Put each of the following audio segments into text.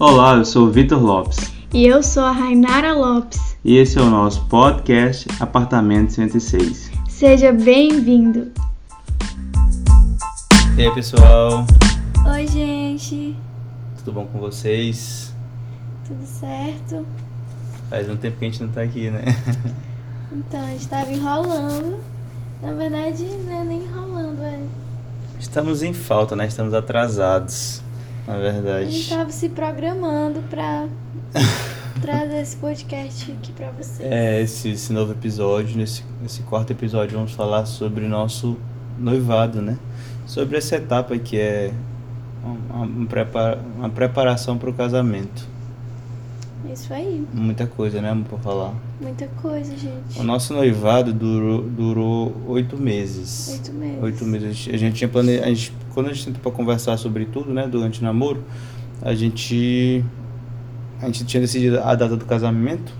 Olá, eu sou o Vitor Lopes. E eu sou a Rainara Lopes. E esse é o nosso podcast Apartamento 106. Seja bem-vindo. E aí, pessoal? Oi, gente. Tudo bom com vocês? Tudo certo? Faz um tempo que a gente não tá aqui, né? Então, a gente tava enrolando. Na verdade, não é nem enrolando, é. Estamos em falta, né? Estamos atrasados, na A gente verdade. tava se programando pra trazer esse podcast aqui pra vocês. É, esse, esse novo episódio, nesse, nesse quarto episódio, vamos falar sobre o nosso noivado, né? Sobre essa etapa que é uma, uma prepara- uma preparação para o casamento. Isso aí. Muita coisa, né, amor, pra falar. Muita coisa, gente. O nosso noivado durou, durou oito meses. Oito meses. Oito meses. A gente, a gente tinha planejado. A gente, quando a gente sentou pra conversar sobre tudo, né, durante o namoro, a gente. A gente tinha decidido a data do casamento.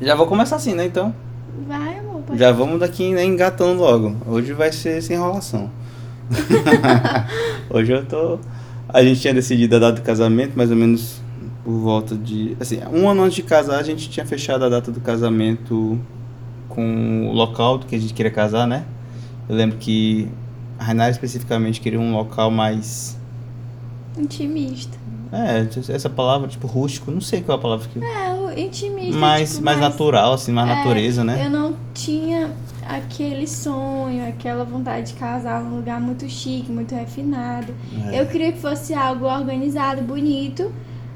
Já vou começar assim, né, então? Vai, amor. Pode Já vamos daqui né, engatando logo. Hoje vai ser sem enrolação. Hoje eu tô. A gente tinha decidido a data do casamento, mais ou menos por volta de. Assim, um ano antes de casar, a gente tinha fechado a data do casamento com o local do que a gente queria casar, né? Eu lembro que a Rainara especificamente queria um local mais. Intimista. É, essa palavra, tipo, rústico, não sei qual é a palavra que. É, intimista. mais, tipo, mais natural, assim, mais É, natureza, né? Eu não tinha aquele sonho, aquela vontade de casar num lugar muito chique, muito refinado. É. Eu queria que fosse algo organizado, bonito,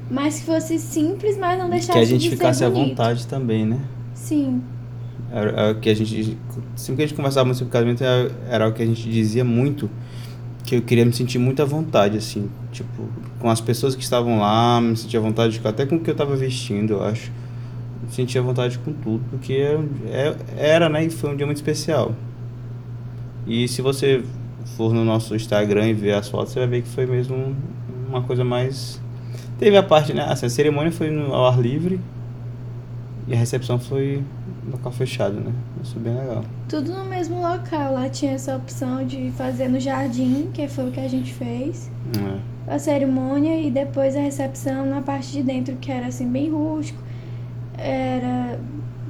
mas que fosse simples, mas não deixasse Que a gente de ficasse ser à vontade também, né? Sim, Era, era o que a gente. Sempre que a gente conversava muito sobre casamento, era, era o que a gente dizia muito. Que eu queria me sentir muito à vontade, assim. Tipo, com as pessoas que estavam lá, me sentia à vontade, até com o que eu estava vestindo, eu acho. Me sentia à vontade com tudo, porque era, é- era, né? E foi um dia muito especial. E se você for no nosso Instagram e ver as fotos, você vai ver que foi mesmo um- uma coisa mais. Teve a parte, né? Assim, a cerimônia foi no, ao ar livre e a recepção foi no local fechado, né? Isso é bem legal. tudo no mesmo local. Lá tinha essa opção de fazer no jardim, que foi o que a gente fez. É. A cerimônia e depois a recepção na parte de dentro, que era assim, bem rústico. Era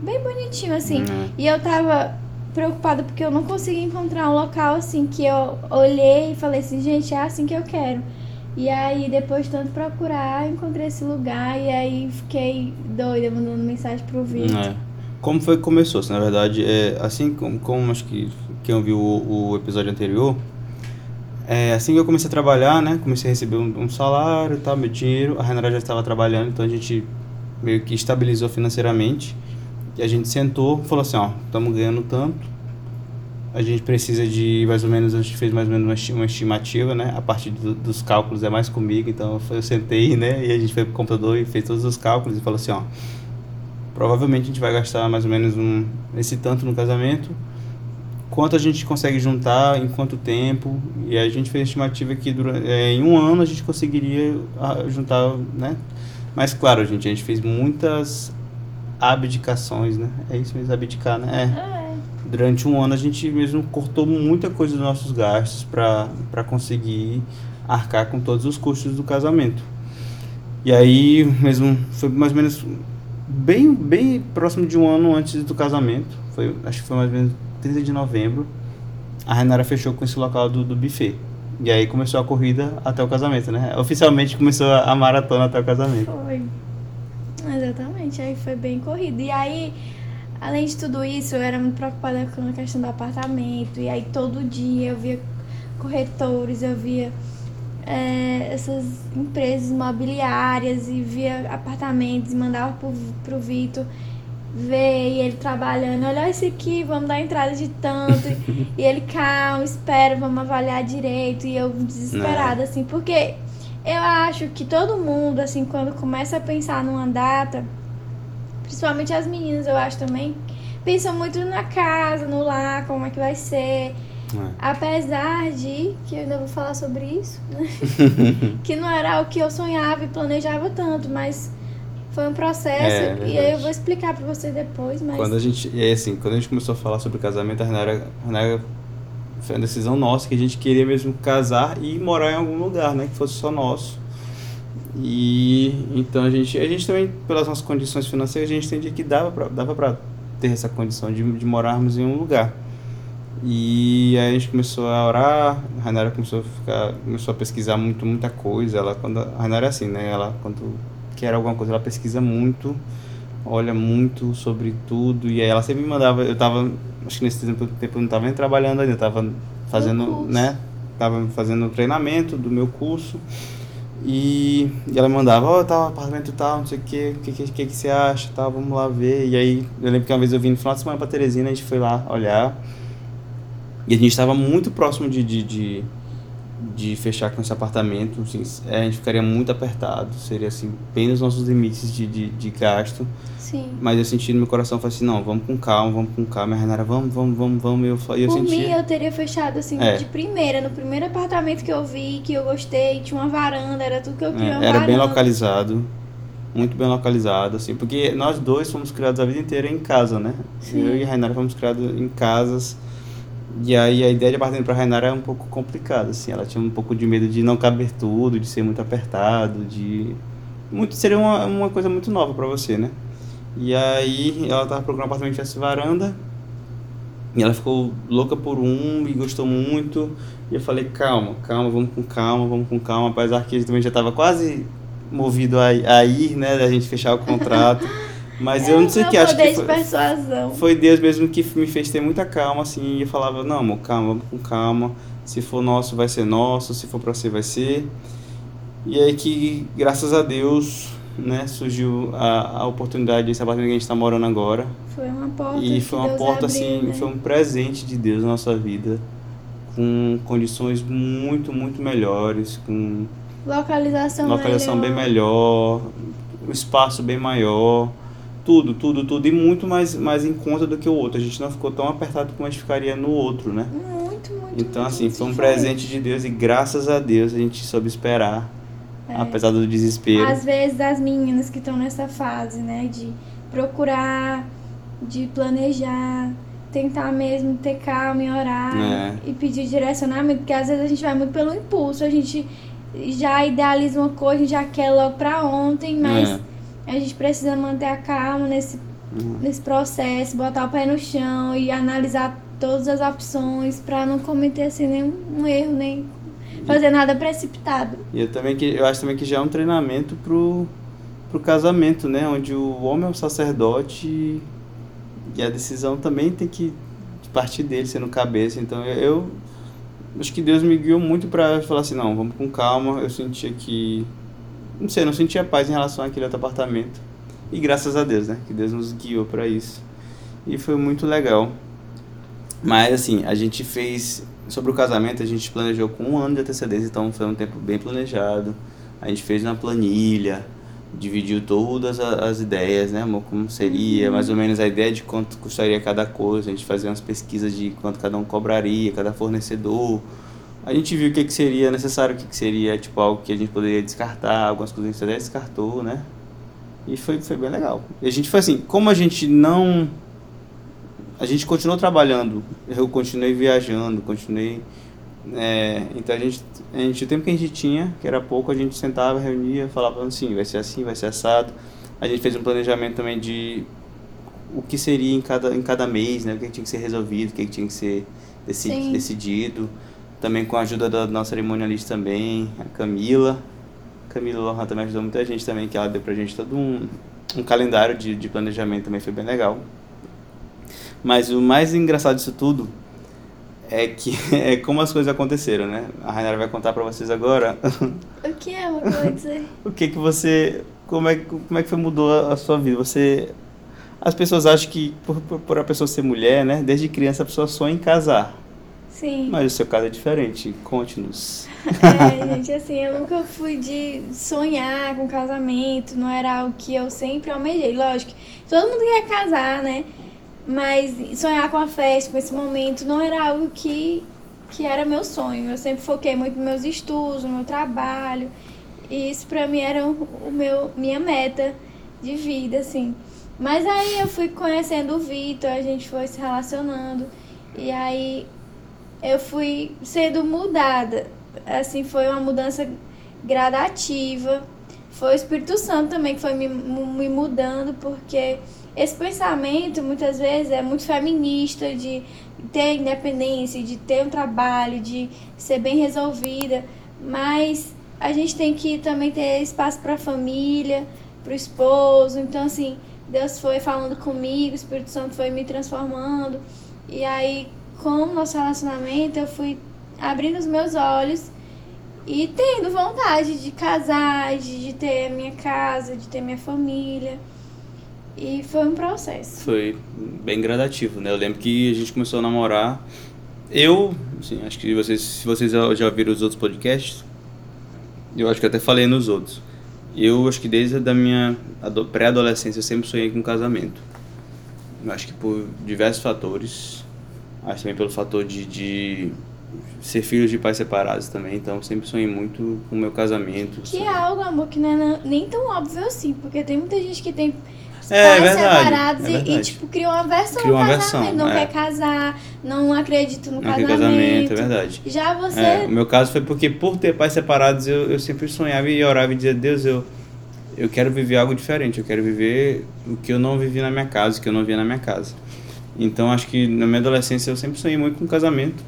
bem bonitinho, assim. É. E eu tava preocupada porque eu não conseguia encontrar um local assim que eu olhei e falei assim, gente, é assim que eu quero. E aí, depois de tanto procurar, encontrei esse lugar e aí fiquei doida, mandando mensagem pro Vitor. É. Como foi que começou? Na verdade, é, assim como, como acho que quem ouviu o, o episódio anterior, é, assim que eu comecei a trabalhar, né? Comecei a receber um, um salário, tal, meu dinheiro. A Renata já estava trabalhando, então a gente meio que estabilizou financeiramente. E a gente sentou falou assim, ó, estamos ganhando tanto. A gente precisa de mais ou menos, a gente fez mais ou menos uma esti- uma estimativa, né? A parte do- dos cálculos é mais comigo, então eu sentei, né? E a gente foi pro computador e fez todos os cálculos e falou assim, ó, provavelmente a gente vai gastar mais ou menos um, esse tanto no casamento. Quanto a gente consegue juntar, em quanto tempo. E a gente fez a estimativa que durante, é, em um ano a gente conseguiria ah, juntar, né? Mas claro, gente, a gente fez muitas abdicações, né? É isso mesmo, abdicar, né? É É. durante um ano a gente mesmo cortou muita coisa dos nossos gastos para conseguir arcar com todos os custos do casamento. E aí, mesmo, foi mais ou menos bem, bem próximo de um ano antes do casamento, foi, acho que foi mais ou menos 30 de novembro, a Renara fechou com esse local do, do buffet. E aí começou a corrida até o casamento, né? Oficialmente começou a maratona até o casamento. Foi. Exatamente, aí foi bem corrido. E aí, além de tudo isso, eu era muito preocupada com a questão do apartamento. E aí todo dia eu via corretores, eu via é, essas empresas imobiliárias e via apartamentos e mandava pro, pro Vitor ver e ele trabalhando, olha esse aqui, vamos dar entrada de tanto. e ele, calma, espera, vamos avaliar direito. E eu desesperada, assim, porque eu acho que todo mundo, assim, quando começa a pensar numa data, principalmente as meninas, eu acho também, pensam muito na casa, no lar, como é que vai ser. É. Apesar de, que eu ainda vou falar sobre isso, né? que não era o que eu sonhava e planejava tanto, mas foi um processo. É, e aí eu vou explicar pra você depois, mas. Quando a gente, é assim, quando a gente começou a falar sobre casamento, a Renara, a Renara foi uma decisão nossa que a gente queria mesmo casar e morar em algum lugar, né, que fosse só nosso. E então a gente, a gente também, pelas nossas condições financeiras, a gente entendia que dava pra, dava pra ter essa condição de, de morarmos em um lugar. E aí a gente começou a orar, a Rainara começou a ficar, começou a pesquisar muito, muita coisa. Ela quando a Rainara é assim, né? Ela quando quer alguma coisa, ela pesquisa muito, olha muito sobre tudo e aí ela sempre me mandava, eu tava, acho que nesse tempo, tempo eu não tava nem trabalhando ainda, eu tava fazendo, né? Tava fazendo treinamento do meu curso. E, e ela mandava, ó, oh, tal, apartamento tal, não sei o que, o que, que, que, que você acha, tal, vamos lá ver. E aí, eu lembro que uma vez eu vim no final de semana pra Teresina, a gente foi lá olhar. E a gente estava muito próximo de, de, de, de, fechar com esse apartamento. Assim, a gente ficaria muito apertado. Seria assim, bem nos nossos limites de, de, de gasto. Sim. Mas eu senti no meu coração, falei assim, não, vamos com calma, vamos com calma. A Renara, vamos, vamos, vamos, vamos. E eu, eu Por senti... mim, eu teria fechado assim, É. de primeira. No primeiro apartamento que eu vi, que eu gostei, tinha uma varanda, era tudo que eu queria. É, era bem varanda. localizado. Muito bem localizado, assim, porque nós dois fomos criados a vida inteira em casa, né? Sim. Eu e a Rainara fomos criados em casas. E aí a ideia de apartamento para Rainara é um pouco complicada, assim. Ela tinha um pouco de medo de não caber tudo, de ser muito apertado, de... Muito, seria uma, uma coisa muito nova para você, né? E aí ela tava procurando um apartamento que tivesse varanda. E ela ficou louca por um e gostou muito. E eu falei, calma, calma, vamos com calma, vamos com calma. Apesar que ele também já estava quase movido a, a ir, né? Da gente fechar o contrato. Mas eu não sei o que, acho que foi, foi Deus mesmo que me fez ter muita calma, assim. E eu falava, não, amor, calma, vamos com calma. Se for nosso, vai ser nosso. Se for pra você, vai ser. E aí que, graças a Deus, né, surgiu a, a oportunidade desse apartamento que a gente tá morando agora. Foi uma porta. E foi uma Deus porta, abriu, assim, né? foi um presente de Deus na nossa vida. Com condições muito, muito melhores, com Localização, localização bem melhor. melhor, o espaço bem maior, tudo, tudo, tudo. E muito mais, mais em conta do que o outro. A gente não ficou tão apertado como a gente ficaria no outro, né? Muito, muito. Então, muito assim, foi um diferente. presente de Deus e graças a Deus a gente soube esperar, É. apesar do desespero. Às vezes as meninas que estão nessa fase, né, de procurar, de planejar, tentar mesmo ter calma e orar É. e pedir direcionamento, porque às vezes a gente vai muito pelo impulso, a gente já idealiza uma coisa, a gente já quer logo pra ontem, mas É. a gente precisa manter a calma nesse, Uhum. nesse processo, botar o pé no chão e analisar todas as opções pra não cometer assim nenhum erro, nem fazer nada precipitado. E eu também que eu acho também que já é um treinamento pro, pro casamento, né? Onde o homem é o sacerdote e a decisão também tem que partir dele, sendo cabeça. Então eu, eu acho que Deus me guiou muito para falar assim, não, vamos com calma. Eu sentia que não sei, eu não sentia paz em relação àquele outro apartamento. E graças a Deus, né? Que Deus nos guiou para isso. E foi muito legal. Mas assim, a gente fez sobre o casamento, a gente planejou com um ano de antecedência, então foi um tempo bem planejado. A gente fez na planilha, dividiu todas as ideias, né, amor? Como seria, mais ou menos a ideia de quanto custaria cada coisa. A gente fazia umas pesquisas de quanto cada um cobraria, cada fornecedor. A gente viu o que, que seria necessário, o que, que seria tipo algo que a gente poderia descartar, algumas coisas a gente até descartou, né? E foi, foi bem legal. E a gente foi assim, como a gente não. A gente continuou trabalhando, eu continuei viajando, continuei. é, então a gente, a gente, o tempo que a gente tinha, que era pouco, a gente sentava, reunia, falava assim, vai ser assim, vai ser assado. A gente fez um planejamento também de o que seria em cada, em cada mês, né? O que tinha que ser resolvido, o que tinha que ser decidi, Sim. decidido. Também com a ajuda da nossa cerimonialista também, a Camila. Camila Lohan também ajudou muita gente também, que ela deu pra gente todo um, um calendário de, de planejamento também, foi bem legal. Mas o mais engraçado disso tudo é que é como as coisas aconteceram, né? A Rainara vai contar pra vocês agora O que é uma coisa? o que que você como é como é que foi mudou a, a sua vida? Você as pessoas acham que por, por, por a pessoa ser mulher, né? Desde criança a pessoa sonha em casar. Sim. Mas o seu caso é diferente. Conte-nos. É, gente, assim, eu nunca fui de sonhar com casamento, não era algo que eu sempre almejei. Lógico, todo mundo quer casar, né? Mas sonhar com a festa, com esse momento, não era algo que, que era meu sonho. Eu sempre foquei muito nos meus estudos, no meu trabalho. E isso pra mim era o o meu, minha meta de vida, assim. Mas aí eu fui conhecendo o Vitor, a gente foi se relacionando. E aí eu fui sendo mudada. Assim, foi uma mudança gradativa. foi o Espírito Santo também que foi me, me mudando, porque esse pensamento muitas vezes é muito feminista de ter independência, de ter um trabalho, de ser bem resolvida, mas a gente tem que também ter espaço para a família, para o esposo. Então, assim, Deus foi falando comigo, o Espírito Santo foi me transformando. E aí, com o nosso relacionamento, eu fui abrindo os meus olhos e tendo vontade de casar, de, de ter a minha casa, de ter minha família. E foi um processo. Foi bem gradativo, né? Eu lembro que a gente começou a namorar. Eu, assim, acho que vocês, se vocês já ouviram os outros podcasts, eu acho que até falei nos outros. Eu acho que desde a minha pré-adolescência eu sempre sonhei com casamento. Eu acho que por diversos fatores. Acho também pelo fator de, de ser filho de pais separados também, então sempre sonhei muito com o meu casamento. Que é algo, amor, que não é nem tão óbvio assim, porque tem muita gente que tem é, pais verdade, separados é e, e, tipo, criou uma versão criou uma versão, não é. quer casar, não acredita no não casamento. casamento, é verdade. Já você... É, o meu caso foi porque por ter pais separados, eu, eu sempre sonhava e orava e dizia, Deus, eu, eu quero viver algo diferente, eu quero viver o que eu não vivi na minha casa, o que eu não via na minha casa. Então acho que na minha adolescência eu sempre sonhei muito com casamento.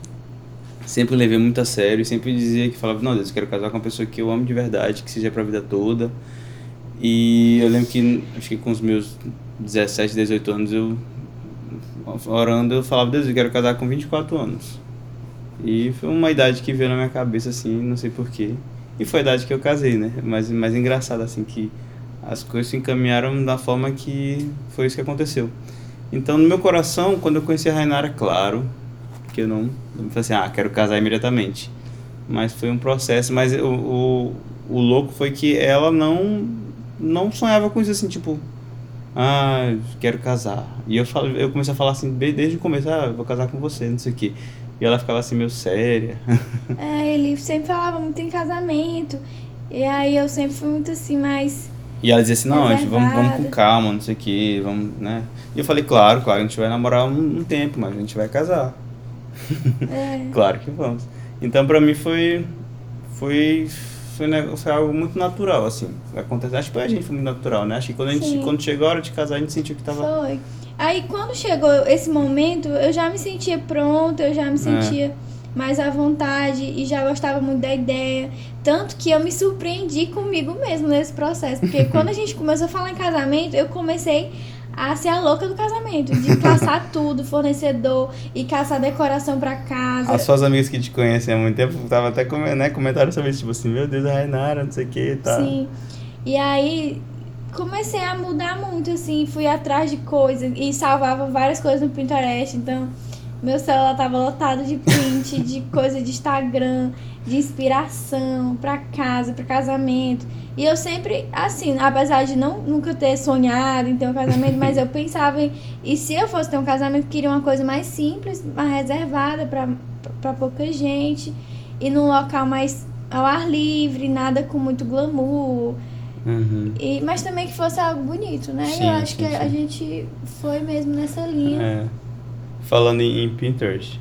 Sempre levei muito a sério, sempre dizia que falava, não, Deus, eu quero casar com uma pessoa que eu amo de verdade, que seja pra vida toda e eu lembro que, acho que com os meus 17, 18 anos, eu, orando, eu falava, Deus, eu quero casar com 24 anos. E foi uma idade que veio na minha cabeça, assim, não sei porquê. E foi a idade que eu casei, né? Mas mais engraçado, assim, que as coisas se encaminharam da forma que foi isso que aconteceu. Então, no meu coração, quando eu conheci a Rainara, claro, que eu não, não falei assim, ah, quero casar imediatamente. Mas foi um processo, mas o, o, o louco foi que ela não não sonhava com isso assim, tipo, ah, quero casar. E eu, falo, eu comecei a falar assim, desde o começo, ah, vou casar com você, não sei o quê. E ela ficava assim, meio séria. É, ele sempre falava muito em casamento. E aí eu sempre fui muito assim, mais. E ela dizia assim, não, a gente, vamos, vamos com calma, não sei o que, vamos, né? E eu falei, claro, claro, a gente vai namorar um, um tempo, mas a gente vai casar. É. claro que vamos. Então pra mim foi. Foi foi, foi algo muito natural, assim. Acontece, acho que pra gente foi muito natural, né? Acho que quando, a gente, quando chegou a hora de casar, a gente sentiu que tava. Foi. Aí quando chegou esse momento, eu já me sentia pronta, eu já me é. sentia é. Mais à vontade e já gostava muito da ideia. Tanto que eu me surpreendi comigo mesmo nesse processo. Porque quando a gente começou a falar em casamento, eu comecei a ser a louca do casamento, de caçar tudo, fornecedor e caçar decoração pra casa. As suas amigas que te conhecem há muito tempo tava até né, comentaram sobre isso, tipo assim, meu Deus, a Rainara, não sei o que e tal. Sim. E aí comecei a mudar muito, assim, fui atrás de coisas e salvava várias coisas no Pinterest, então meu celular tava lotado de print, de coisa de Instagram, de inspiração para casa, para casamento. E eu sempre, assim, apesar de não nunca ter sonhado em ter um casamento, mas eu pensava em. E se eu fosse ter um casamento, eu queria uma coisa mais simples, mais reservada para pouca gente. E num local mais ao ar livre, nada com muito glamour. Uhum. E, mas também que fosse algo bonito, né? Sim, eu acho sim, que sim. a gente foi mesmo nessa linha. É. Falando em, em Pinterest.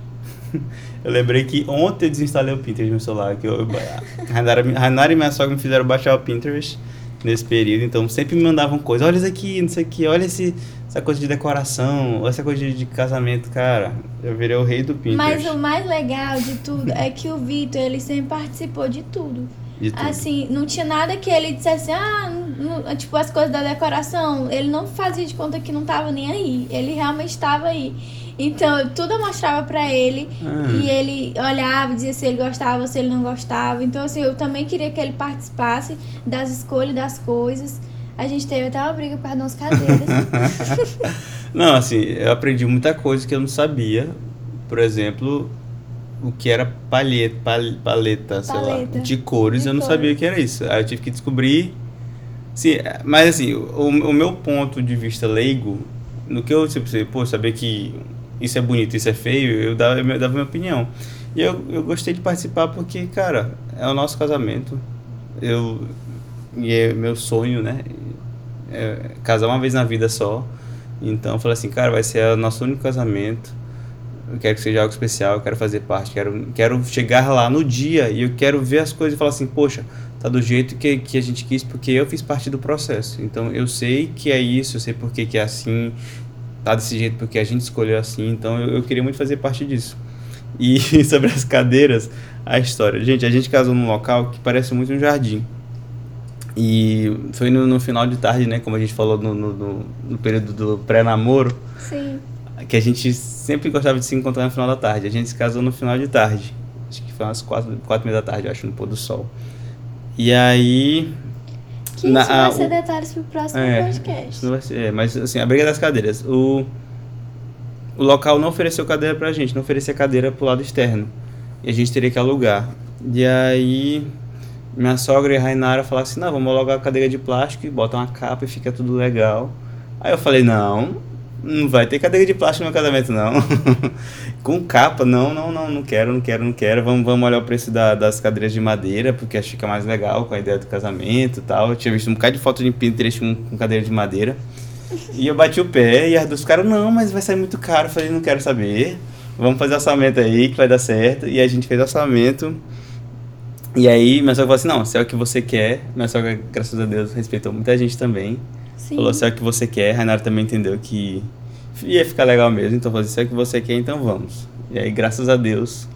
Eu lembrei que ontem eu desinstalei o Pinterest no meu celular. Que eu, a Hanara e minha sogra me fizeram baixar o Pinterest nesse período, então sempre me mandavam coisas. Olha isso aqui, não sei o que, olha esse, essa coisa de decoração, essa coisa de, de, casamento, cara. Eu virei o rei do Pinterest. Mas o mais legal de tudo é que o Vitor, ele sempre participou de tudo. De tudo. Assim, não tinha nada que ele dissesse, ah, não, tipo, as coisas da decoração. Ele não fazia de conta que não tava nem aí. Ele realmente estava aí. Então, tudo eu mostrava pra ele ah. e ele olhava, dizia se ele gostava se ele não gostava. Então, assim, eu também queria que ele participasse das escolhas das coisas. A gente teve até uma briga por causa das cadeiras. não, assim, eu aprendi muita coisa que eu não sabia. Por exemplo, o que era palheta, pal, paleta, sei paleta. lá, de cores, de eu não cores. sabia o que era isso. Aí eu tive que descobrir. Sim, mas assim, o, o meu ponto de vista leigo, no que eu, tipo, pô, saber que isso é bonito, isso é feio, eu dava, eu dava minha opinião. E eu, eu gostei de participar porque, cara, é o nosso casamento. Eu, e é meu sonho, né? É casar uma vez na vida só. Então eu falei assim, cara, vai ser o nosso único casamento. Eu quero que seja algo especial, eu quero fazer parte, quero, quero chegar lá no dia e eu quero ver as coisas e falar assim, poxa, tá do jeito que, que a gente quis, porque eu fiz parte do processo. Então eu sei que é isso, eu sei por que, que é assim, tá desse jeito porque a gente escolheu assim, então eu, eu queria muito fazer parte disso. E sobre as cadeiras, a história. Gente, a gente casou num local que parece muito um jardim. E foi no, no final de tarde, né? Como a gente falou no, no, no período do pré-namoro. Sim. Que a gente sempre gostava de se encontrar no final da tarde. A gente se casou no final de tarde. Acho que foi umas quatro, quatro e meia da tarde, acho, no pôr do sol. E aí. Que na, isso vai a, ser o, detalhes pro próximo é, podcast. Não vai ser, é, mas assim, a briga das cadeiras. O, o local não ofereceu cadeira pra gente, não oferecia cadeira pro lado externo. E a gente teria que alugar. E aí minha sogra e a Rainara falaram assim, não, vamos alugar a cadeira de plástico e bota uma capa e fica tudo legal. Aí eu falei, não, não vai ter cadeira de plástico no meu casamento, não. Com capa, não, não, não, não quero, não quero, não quero. Vamos, vamos olhar o preço da, das cadeiras de madeira, porque acho que fica mais legal com a ideia do casamento e tal. Eu tinha visto um bocado de foto de Pinterest com, com cadeira de madeira. E eu bati o pé e as duas caras, não, mas vai sair muito caro. Eu falei, não quero saber. Vamos fazer orçamento aí que vai dar certo. E a gente fez orçamento. E aí, minha sogra falou assim: não, se é o que você quer. Minha sogra, graças a Deus, respeitou muita gente também. Sim. Falou: se é o que você quer. A Renata também entendeu que ia ficar legal mesmo. Então falou assim: se é o que você quer, então vamos. E aí, graças a Deus,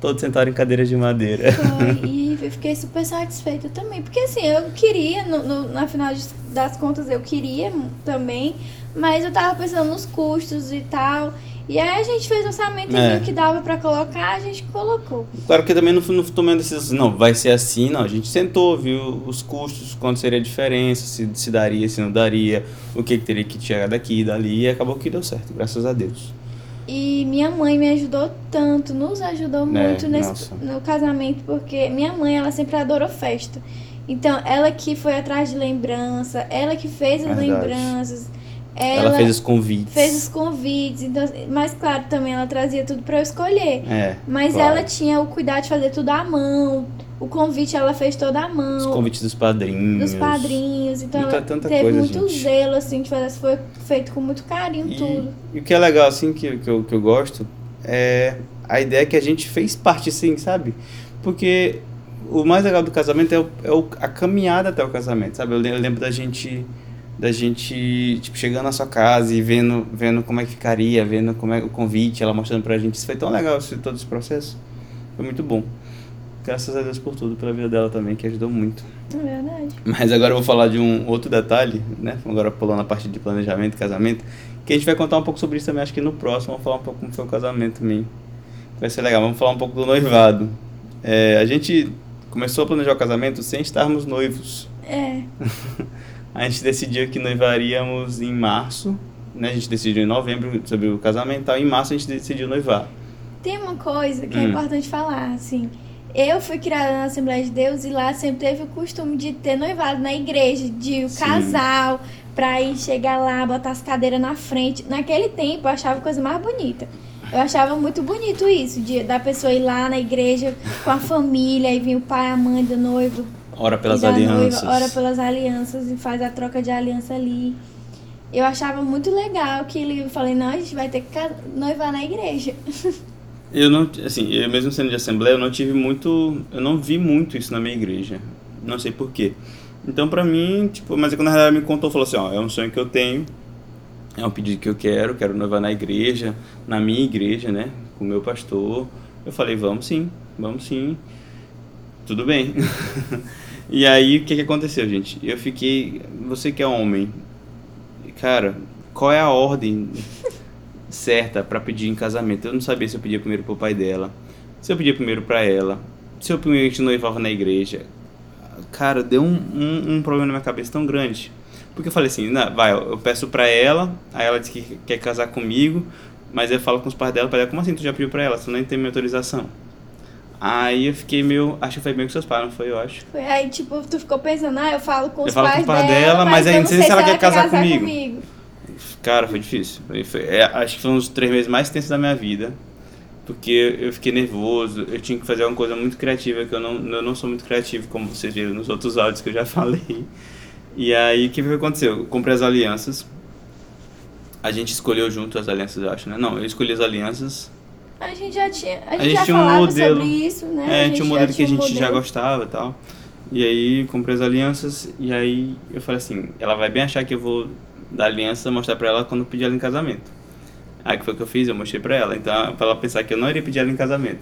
todos sentaram em cadeiras de madeira. Foi, e eu fiquei super satisfeita também. Porque assim, eu queria, no, no, na final das contas, eu queria também. Mas eu tava pensando nos custos e tal. E aí a gente fez o orçamento é. que dava para colocar, a gente colocou. Claro que também não, não tomando decisão não, vai ser assim, não. A gente sentou, viu os custos, quanto seria a diferença, se, se daria, se não daria, o que, que teria que tirar daqui e dali, e acabou que deu certo, graças a Deus. E minha mãe me ajudou tanto, nos ajudou é, muito nesse, no casamento, porque minha mãe, ela sempre adorou festa. Então, ela que foi atrás de lembrança, ela que fez as Verdade. lembranças ela, ela, fez os convites. Fez os convites, então, mas claro, também ela trazia tudo para eu escolher. É, mas claro. ela tinha o cuidado de fazer tudo à mão. O convite ela fez toda à mão. Os convites dos padrinhos. Dos padrinhos. Então Muita, ela teve coisa, muito gente. zelo, assim, que foi feito com muito carinho e, tudo. E o que é legal, assim, que, que, eu, que eu gosto, é a ideia que a gente fez parte, sim, sabe? Porque o mais legal do casamento é, o, é o, a caminhada até o casamento, sabe? Eu lembro da gente da gente tipo chegando na sua casa e vendo vendo como é que ficaria vendo como é o convite ela mostrando pra gente. Isso foi tão legal esse, todo esse processo foi muito bom. Graças a Deus por tudo pela vida dela também que ajudou muito. É verdade. Mas agora eu vou falar de um outro detalhe né? Agora pulando a parte de planejamento casamento que a gente vai contar um pouco sobre isso também acho que no próximo vamos falar um pouco como foi o casamento também. Vai ser legal vamos falar um pouco do noivado. É, a gente começou a planejar o casamento sem estarmos noivos. É a gente decidiu que noivaríamos em março, né? A gente decidiu em novembro sobre o casamento e tal, em março a gente decidiu noivar. Tem uma coisa que é hum. é importante falar, assim. Eu fui criada na Assembleia de Deus e lá sempre teve o costume de ter noivado na igreja, de o Sim. casal pra ir chegar lá, botar as cadeiras na frente. Naquele tempo eu achava coisa mais bonita. Eu achava muito bonito isso, de, da pessoa ir lá na igreja com a família, e vir o pai, a mãe do noivo, Ora pelas alianças. Noiva, ora pelas alianças e faz a troca de aliança ali. Eu achava muito legal que ele falei, não, a gente vai ter que noivar na igreja. Eu não, assim, eu mesmo sendo de assembleia, eu não tive muito, eu não vi muito isso na minha igreja. Não sei porquê. Então, pra mim, tipo, mas quando a realidade me contou, falou assim, ó, é um sonho que eu tenho, é um pedido que eu quero, quero noivar na igreja, na minha igreja, né, com o meu pastor. Eu falei, vamos sim, vamos sim. Tudo bem. E aí, o que, que aconteceu, gente? Eu fiquei. Você que é homem, cara, qual é a ordem certa para pedir em casamento? Eu não sabia se eu pedia primeiro pro pai dela, se eu pedia primeiro para ela, se eu primeiro noivava na igreja. Cara, deu um, um, um, problema na minha cabeça tão grande. Porque eu falei assim, não, vai, eu peço pra ela, aí ela diz que quer casar comigo, mas eu falo com os pais dela, pai dela, como assim tu já pediu pra ela? Tu nem tem minha autorização. Aí eu fiquei meio. Acho que foi bem com seus pais, não foi? Eu acho. Foi aí, tipo, tu ficou pensando, ah, eu falo com eu os falo pais com o pai dela, dela, mas, aí não sei se ela, quer casar, casar comigo. comigo. Cara, foi difícil. Foi, foi, é, acho que foi um dos três meses mais tensos da minha vida. Porque eu fiquei nervoso, eu tinha que fazer uma coisa muito criativa, que eu não, eu não sou muito criativo, como vocês viram nos outros áudios que eu já falei. E aí, o que, que aconteceu? Eu comprei as alianças. A gente escolheu junto as alianças, eu acho, né? Não, eu escolhi as alianças a gente já tinha. A gente, a gente já tinha um modelo, sobre isso, né? É, a gente tinha um modelo que a gente já gostava e tal. E aí comprei as alianças e aí eu falei assim, ela vai bem achar que eu vou dar aliança mostrar pra ela quando eu pedir ela em casamento. Aí que foi o que eu fiz, eu mostrei pra ela. Então, pra ela pensar que eu não iria pedir ela em casamento.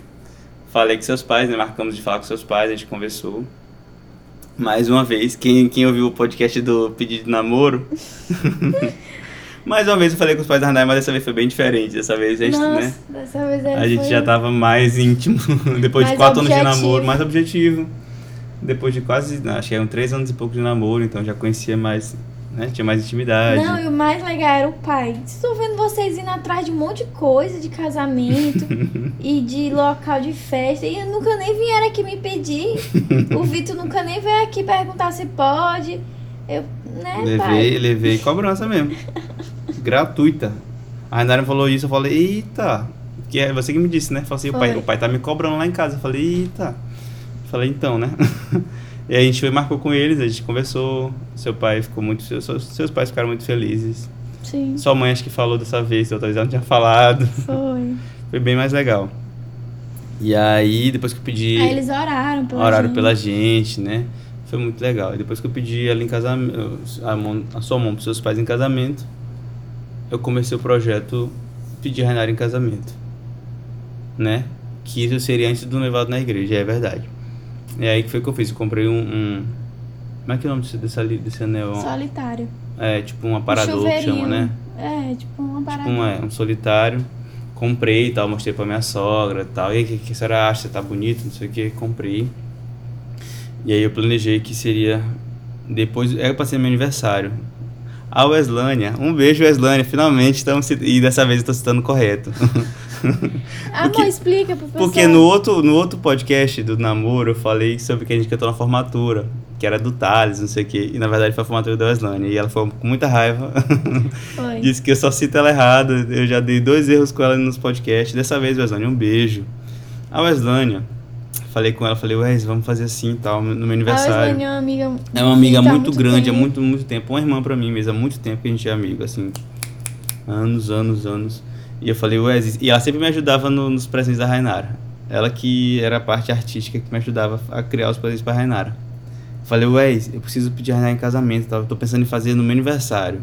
Falei com seus pais, né? Marcamos de falar com seus pais, a gente conversou. Mais uma vez, quem, quem ouviu o podcast do pedido de namoro. mais uma vez eu falei com os pais da Hanai, mas dessa vez foi bem diferente. Dessa vez a gente, Nossa, né? dessa vez A gente já tava mais íntimo. Depois de Mais quatro anos de objetivo. namoro, mais objetivo. Depois de quase, acho que eram três anos e pouco de namoro, então já conhecia mais, né? Tinha mais intimidade. Não, e o mais legal era o pai. Estou vendo vocês indo atrás de um monte de coisa, de casamento e de local de festa. E eu nunca nem vieram aqui me pedir. o Vitor nunca nem veio aqui perguntar se pode. Eu, né, Levei, pai? levei cobrança mesmo. Gratuita. A Renata falou isso, eu falei, eita. Que é você que me disse, né? Falei assim, o pai, o pai tá me cobrando lá em casa. Eu falei, eita. Falei, então, né? e aí a gente foi, marcou com eles, a gente conversou. Seu pai ficou muito. Seus, seus pais ficaram muito felizes. Sim, Sua mãe acho que falou dessa vez, outra vez ela não tinha falado. foi. Foi bem mais legal. E aí, depois que eu pedi. Aí eles oraram pela Oraram gente. pela gente, né? Foi muito legal. E depois que eu pedi ela em casamento, a, mão- a sua mão para seus pais em casamento, eu comecei o projeto Pedir Renata em casamento, né? Que isso seria antes do noivado na igreja, é verdade. E aí que foi que eu fiz? Eu comprei um. um como é que é o nome desse, desse, desse anel? Solitário. É, tipo um Um aparador que chama, né? É, tipo uma parada. Tipo um, é, um solitário. Comprei e tal, mostrei pra minha sogra e tal. E aí, o que, que a senhora acha? Tá bonito? Não sei o que. Comprei. E aí eu planejei que seria depois. Era pra ser meu aniversário. A Weslânia. Um beijo, Weslânia. Finalmente estamos. E dessa vez eu tô citando correto. Amor, porque- explica pro pessoal. Porque no outro, no outro podcast do namoro eu falei sobre que a gente cantou na formatura. Que era do Thales, não sei o que. E na verdade foi a formatura da Weslânia. E ela foi com muita raiva. Foi. Disse que eu só cito ela errada. Eu já dei dois erros com ela nos podcasts. Dessa vez, Weslânia, um beijo. A Weslânia, falei com ela, falei, Wes, vamos fazer assim e tal, no meu A aniversário. Wesley é uma amiga. É uma amiga muito, muito, grande, há tempo. muito, muito tempo. Uma irmã pra mim mesmo, há muito tempo que a gente é amigo, assim. Anos, anos, anos. E eu falei, Wes, e ela sempre me ajudava no- nos presentes da Rainara. Ela que era a parte artística que me ajudava a criar os presentes pra Rainara. Falei, Wes, eu preciso pedir a Rainara em casamento, tá? eu tô pensando em fazer no meu aniversário.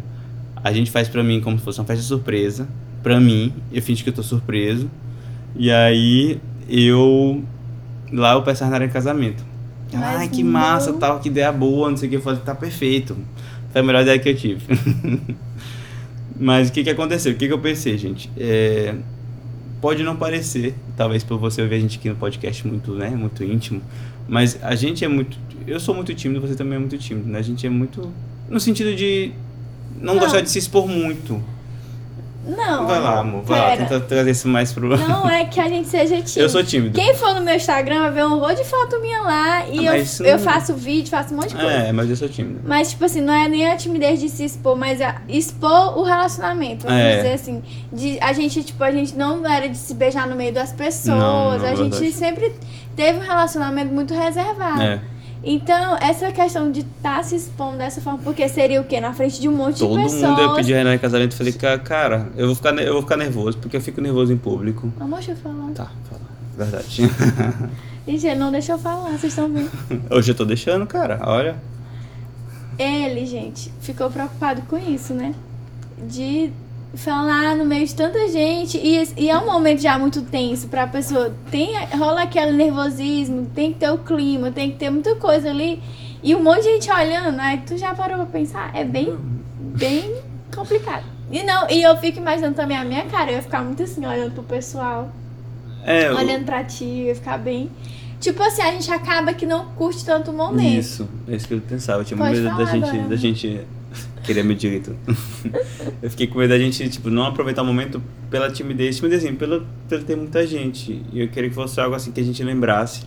A gente faz pra mim como se fosse uma festa surpresa. Pra mim, eu fingi que eu tô surpreso. E aí, eu... Lá eu peço a Rainara em casamento. Ela, Mas Ai, que não. massa, tal, que ideia boa, não sei o que. Eu falei, tá perfeito. Foi a melhor ideia que eu tive. Mas o que, que aconteceu? O que, que eu pensei, gente? É, pode não parecer, talvez por você ouvir a gente aqui no podcast muito, né, muito íntimo, mas a gente é muito. Eu sou muito tímido, você também é muito tímido, né? A gente é muito. No sentido de não, Não. gostar de se expor muito. Não. vai lá, amor, vai lá, pera. tenta trazer isso mais pro. Não é que a gente seja tímido. eu sou tímido. Quem for no meu Instagram vai ver um rolo de foto minha lá e Ah, eu, isso eu não- faço vídeo, faço um monte de coisa. É, mas eu sou tímido. Mas, tipo assim, não é nem a timidez de se expor, mas é expor o relacionamento. Vamos É. dizer assim. De, a gente, tipo, a gente não era de se beijar no meio das pessoas. Não, não, a gente sempre teve um relacionamento muito reservado. É. Então, essa questão de estar se expondo dessa forma, porque seria o quê? Na frente de um monte Todo de pessoas. mundo eu pedi a Renan em casamento e falei, "Ca- cara, eu vou, ficar, eu vou ficar nervoso, porque eu fico nervoso em público. Amor, deixa eu falar. Tá, fala. Verdade. Gente, ele não deixa eu falar, vocês estão vendo. Hoje eu tô deixando, cara. Olha. Ele, gente, ficou preocupado com isso, né? De falar no meio de tanta gente. E, e é um momento já muito tenso pra pessoa. Tem, rola aquele nervosismo, tem que ter o clima, tem que ter muita coisa ali. E um monte de gente olhando, aí tu já parou pra pensar? É bem, bem complicado. E não, e eu fico imaginando também a minha cara, eu ia ficar muito assim, olhando pro pessoal, É, eu- olhando pra ti, eu ia ficar bem. Tipo assim, a gente acaba que não curte tanto o momento. Isso, é isso que eu pensava. Eu tinha Pode medo da gente, agora. da gente querer meu direito. eu fiquei com medo da gente, tipo, não aproveitar o momento pela timidez, timidez assim, pelo, pelo ter muita gente. E eu queria que fosse algo assim que a gente lembrasse,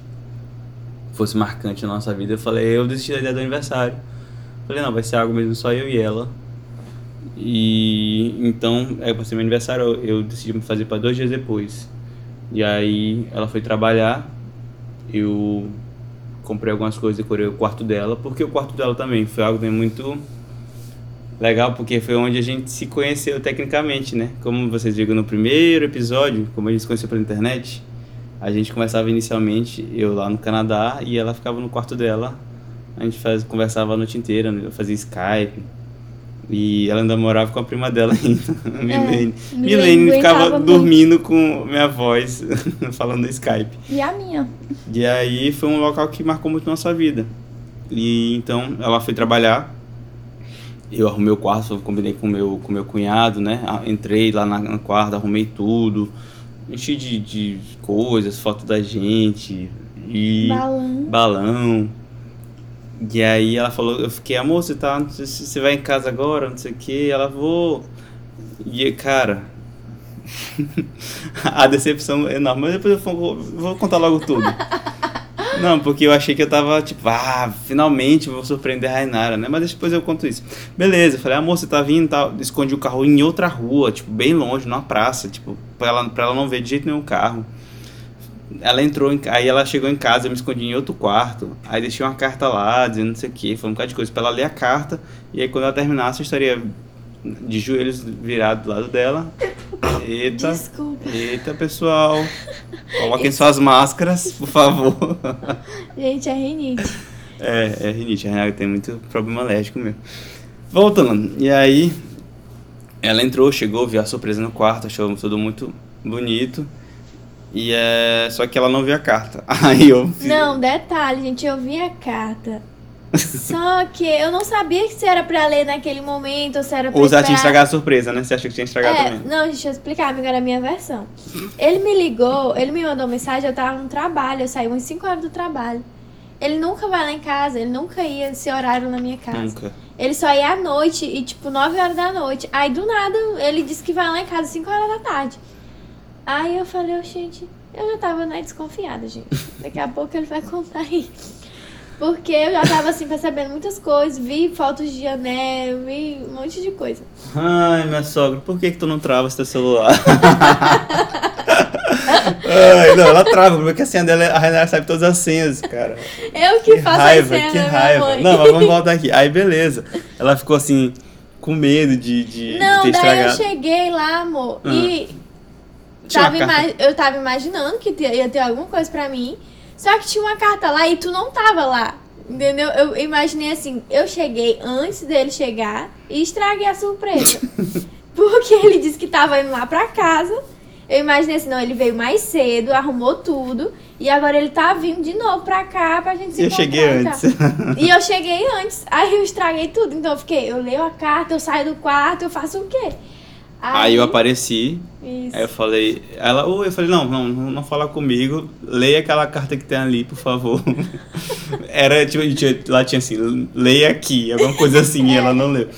fosse marcante na nossa vida. Eu falei, eu desisti da ideia do aniversário. Falei, não, vai ser algo mesmo só eu e ela. E então, é ser meu aniversário, eu, eu decidi me fazer para dois dias depois. E aí ela foi trabalhar, eu comprei algumas coisas, decorei o quarto dela, porque o quarto dela também foi algo muito legal, porque foi onde a gente se conheceu tecnicamente, né? Como vocês viram no primeiro episódio, como a gente se conheceu pela internet, a gente conversava inicialmente, eu lá no Canadá, e ela ficava no quarto dela, A gente faz, conversava a noite inteira, né? eu fazia Skype. E ela ainda morava com a prima dela ainda, Milene. É, Milene Milene ficava muito. dormindo com minha voz, falando no Skype. E a minha? E aí foi um local que marcou muito nossa vida. E então ela foi trabalhar. Eu arrumei o quarto, combinei com meu, com meu cunhado, né? Ah, Entrei lá na, na quarta, arrumei tudo. Enchi de, de coisas, foto da gente. E Balão. balão. E aí ela falou, eu fiquei, amor, você tá. Você você vai em casa agora, não sei o que, ela vou. E cara. a decepção é enorme, mas depois eu vou, vou contar logo tudo. Não, porque eu achei que eu tava, tipo, ah, finalmente vou surpreender a Rainara, né? Mas depois eu conto isso. Beleza, falei, amor, você tá vindo e tal. Escondi o carro em outra rua, tipo, bem longe, numa praça, tipo, pra ela, pra ela não ver de jeito nenhum o carro. Ela entrou, em, aí ela chegou em casa, eu me escondi em outro quarto. Aí deixei uma carta lá, dizendo não sei o que, falando um bocado de coisa pra ela ler a carta. E aí quando ela terminasse, eu estaria de joelhos virado do lado dela. Eita, Desculpa. eita pessoal. Coloquem suas máscaras, por favor. Gente, é rinite. É, é rinite, a Renata tem muito problema alérgico mesmo. Voltando, e aí ela entrou, chegou, viu a surpresa no quarto, achou tudo muito bonito. E é. Só que ela não viu a carta. Aí eu. Não, detalhe, gente, eu vi a carta. Só que eu não sabia se era pra ler naquele momento ou se era pra Ou já tinha estragado a surpresa, né? Você achou que tinha estragado É, também? não, deixa eu explicar, amiga, era a minha versão. Ele me ligou, ele me mandou mensagem, eu tava no trabalho, eu saí umas 5 horas do trabalho. Ele nunca vai lá em casa, ele nunca ia esse horário na minha casa. Nunca. Ele só ia à noite e tipo 9 horas da noite. Aí do nada ele disse que vai lá em casa 5 horas da tarde. Aí eu falei, oh, gente, eu já tava né, desconfiada, gente. Daqui a pouco ele vai contar aí. Porque eu já tava assim percebendo muitas coisas, vi fotos de anel, vi um monte de coisa. Ai, minha sogra, por que, que tu não trava esse teu celular? Ai, não, ela trava, porque a senha dela, a Renata sabe todas as senhas, cara. Eu que, faço raiva, a cena que raiva. mãe. Não, mas vamos voltar aqui. Aí, beleza. Ela ficou assim, com medo de, de, de Não, ter daí eu estragado. cheguei lá, amor, Ah. e tava eu tava imaginando que ia ter alguma coisa pra mim, só que tinha uma carta lá e tu não tava lá. Entendeu? Eu imaginei assim, eu cheguei antes dele chegar e estraguei a surpresa. Porque ele disse que tava indo lá pra casa. Eu imaginei assim, não, ele veio mais cedo, arrumou tudo, e agora ele tá vindo de novo pra cá pra gente se Eu encontrar cheguei e tal. antes. E eu cheguei antes. Aí eu estraguei tudo. Então eu fiquei, eu leio a carta, eu saio do quarto, eu faço o quê? Aí eu apareci, Isso. aí eu falei, ela, oi, eu falei, não, não, não, fala comigo, leia aquela carta que tem ali, por favor. Era, tipo, lá tinha assim, leia aqui, alguma coisa assim, e ela não leu.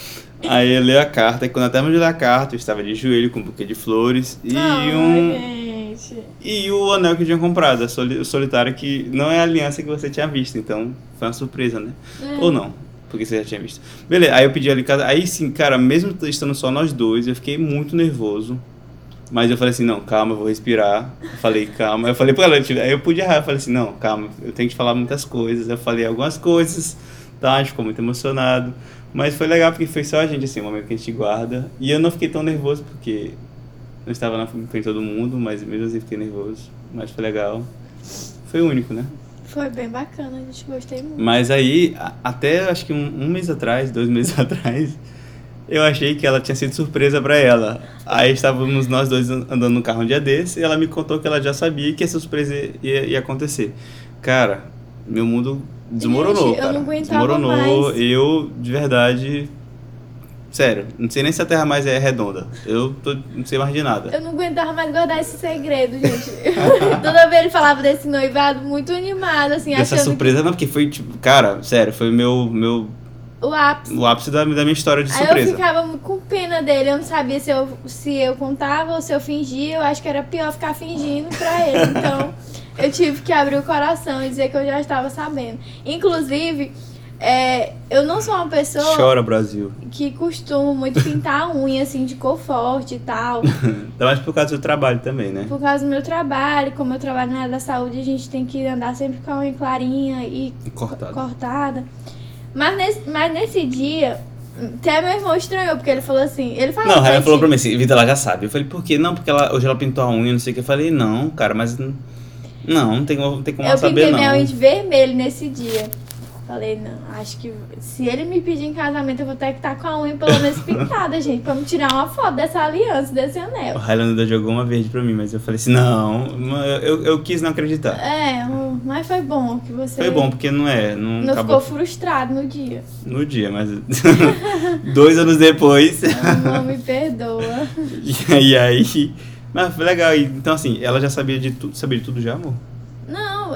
Aí eu leio a carta, e quando eu terminei de ler a carta, eu estava de joelho com um buquê de flores e um... gente. E o anel que eu tinha comprado, o solitário, que não é a aliança que você tinha visto, então foi uma surpresa, né? É. Ou não, porque você já tinha visto. Beleza, aí eu pedi ali casa. Aí sim, cara, mesmo estando só nós dois, eu fiquei muito nervoso. Mas eu falei assim, não, calma, eu vou respirar. Eu falei, calma. Eu falei pra ela, aí eu pude errar. Eu falei assim, não, calma, eu tenho que falar muitas coisas. Eu falei algumas coisas, tá? A gente ficou muito emocionado. Mas foi legal porque foi só a gente, assim, um momento que a gente guarda. E eu não fiquei tão nervoso porque eu estava na frente de todo mundo, mas mesmo assim fiquei nervoso. Mas foi legal. Foi único, né? Foi bem bacana, a gente gostei muito. Mas aí, até acho que um, um mês atrás, dois meses atrás, eu achei que ela tinha sido surpresa pra ela. Aí estávamos nós dois an- andando no carro um dia desse e ela me contou que ela já sabia que essa surpresa ia, ia acontecer. Cara, meu mundo desmoronou, Gente, eu cara. não aguentava desmoronou. mais. Eu, de verdade. Sério, não sei nem se a Terra mais é redonda. Eu tô, não sei mais de nada. Eu não aguentava mais guardar esse segredo, gente. Toda vez ele falava desse noivado muito animado, assim, Essa surpresa, não, porque foi tipo, cara, sério, foi o meu, meu, que o ápice. o ápice da, da minha história de Aí eu surpresa. ficava muito com pena dele, eu não sabia se eu, se eu contava ou se eu fingia, eu acho que era pior ficar fingindo pra ele. Então, eu tive que abrir o coração e dizer que eu já estava sabendo. Inclusive, é, eu não sou uma pessoa Chora, Brasil. que costuma muito pintar a unha, assim, de cor forte e tal. Ainda mais por causa do trabalho também, né? Por causa do meu trabalho, como eu trabalho na área da saúde, a gente tem que andar sempre com a unha clarinha e Cortado. cortada. Mas nesse, mas nesse dia, até meu irmão estranhou, porque ele falou assim, ele falou Não, a Raia gente, falou pra mim assim, Vitor, ela já sabe. Eu falei, por quê? Não, porque ela, hoje ela pintou a unha, não sei o que. Eu falei, não, cara, mas. Não, não tem, como- não tem como Eu ela saber, pintei não. minha unha de vermelho nesse dia. Falei, não, acho que se ele me pedir em casamento, eu vou ter que estar com a unha pelo menos pintada, gente, pra me tirar uma foto dessa aliança, desse O anel. Highlander jogou uma verde pra mim, mas eu falei assim, não, eu, eu quis não acreditar. É, o- mas foi bom que você Foi bom, porque não é, não, não acabou ficou frustrado no dia. no dia, mas dois anos depois, Não me perdoa. e aí... Mas foi legal, então assim, ela já sabia de tudo, sabia de tudo já, amor?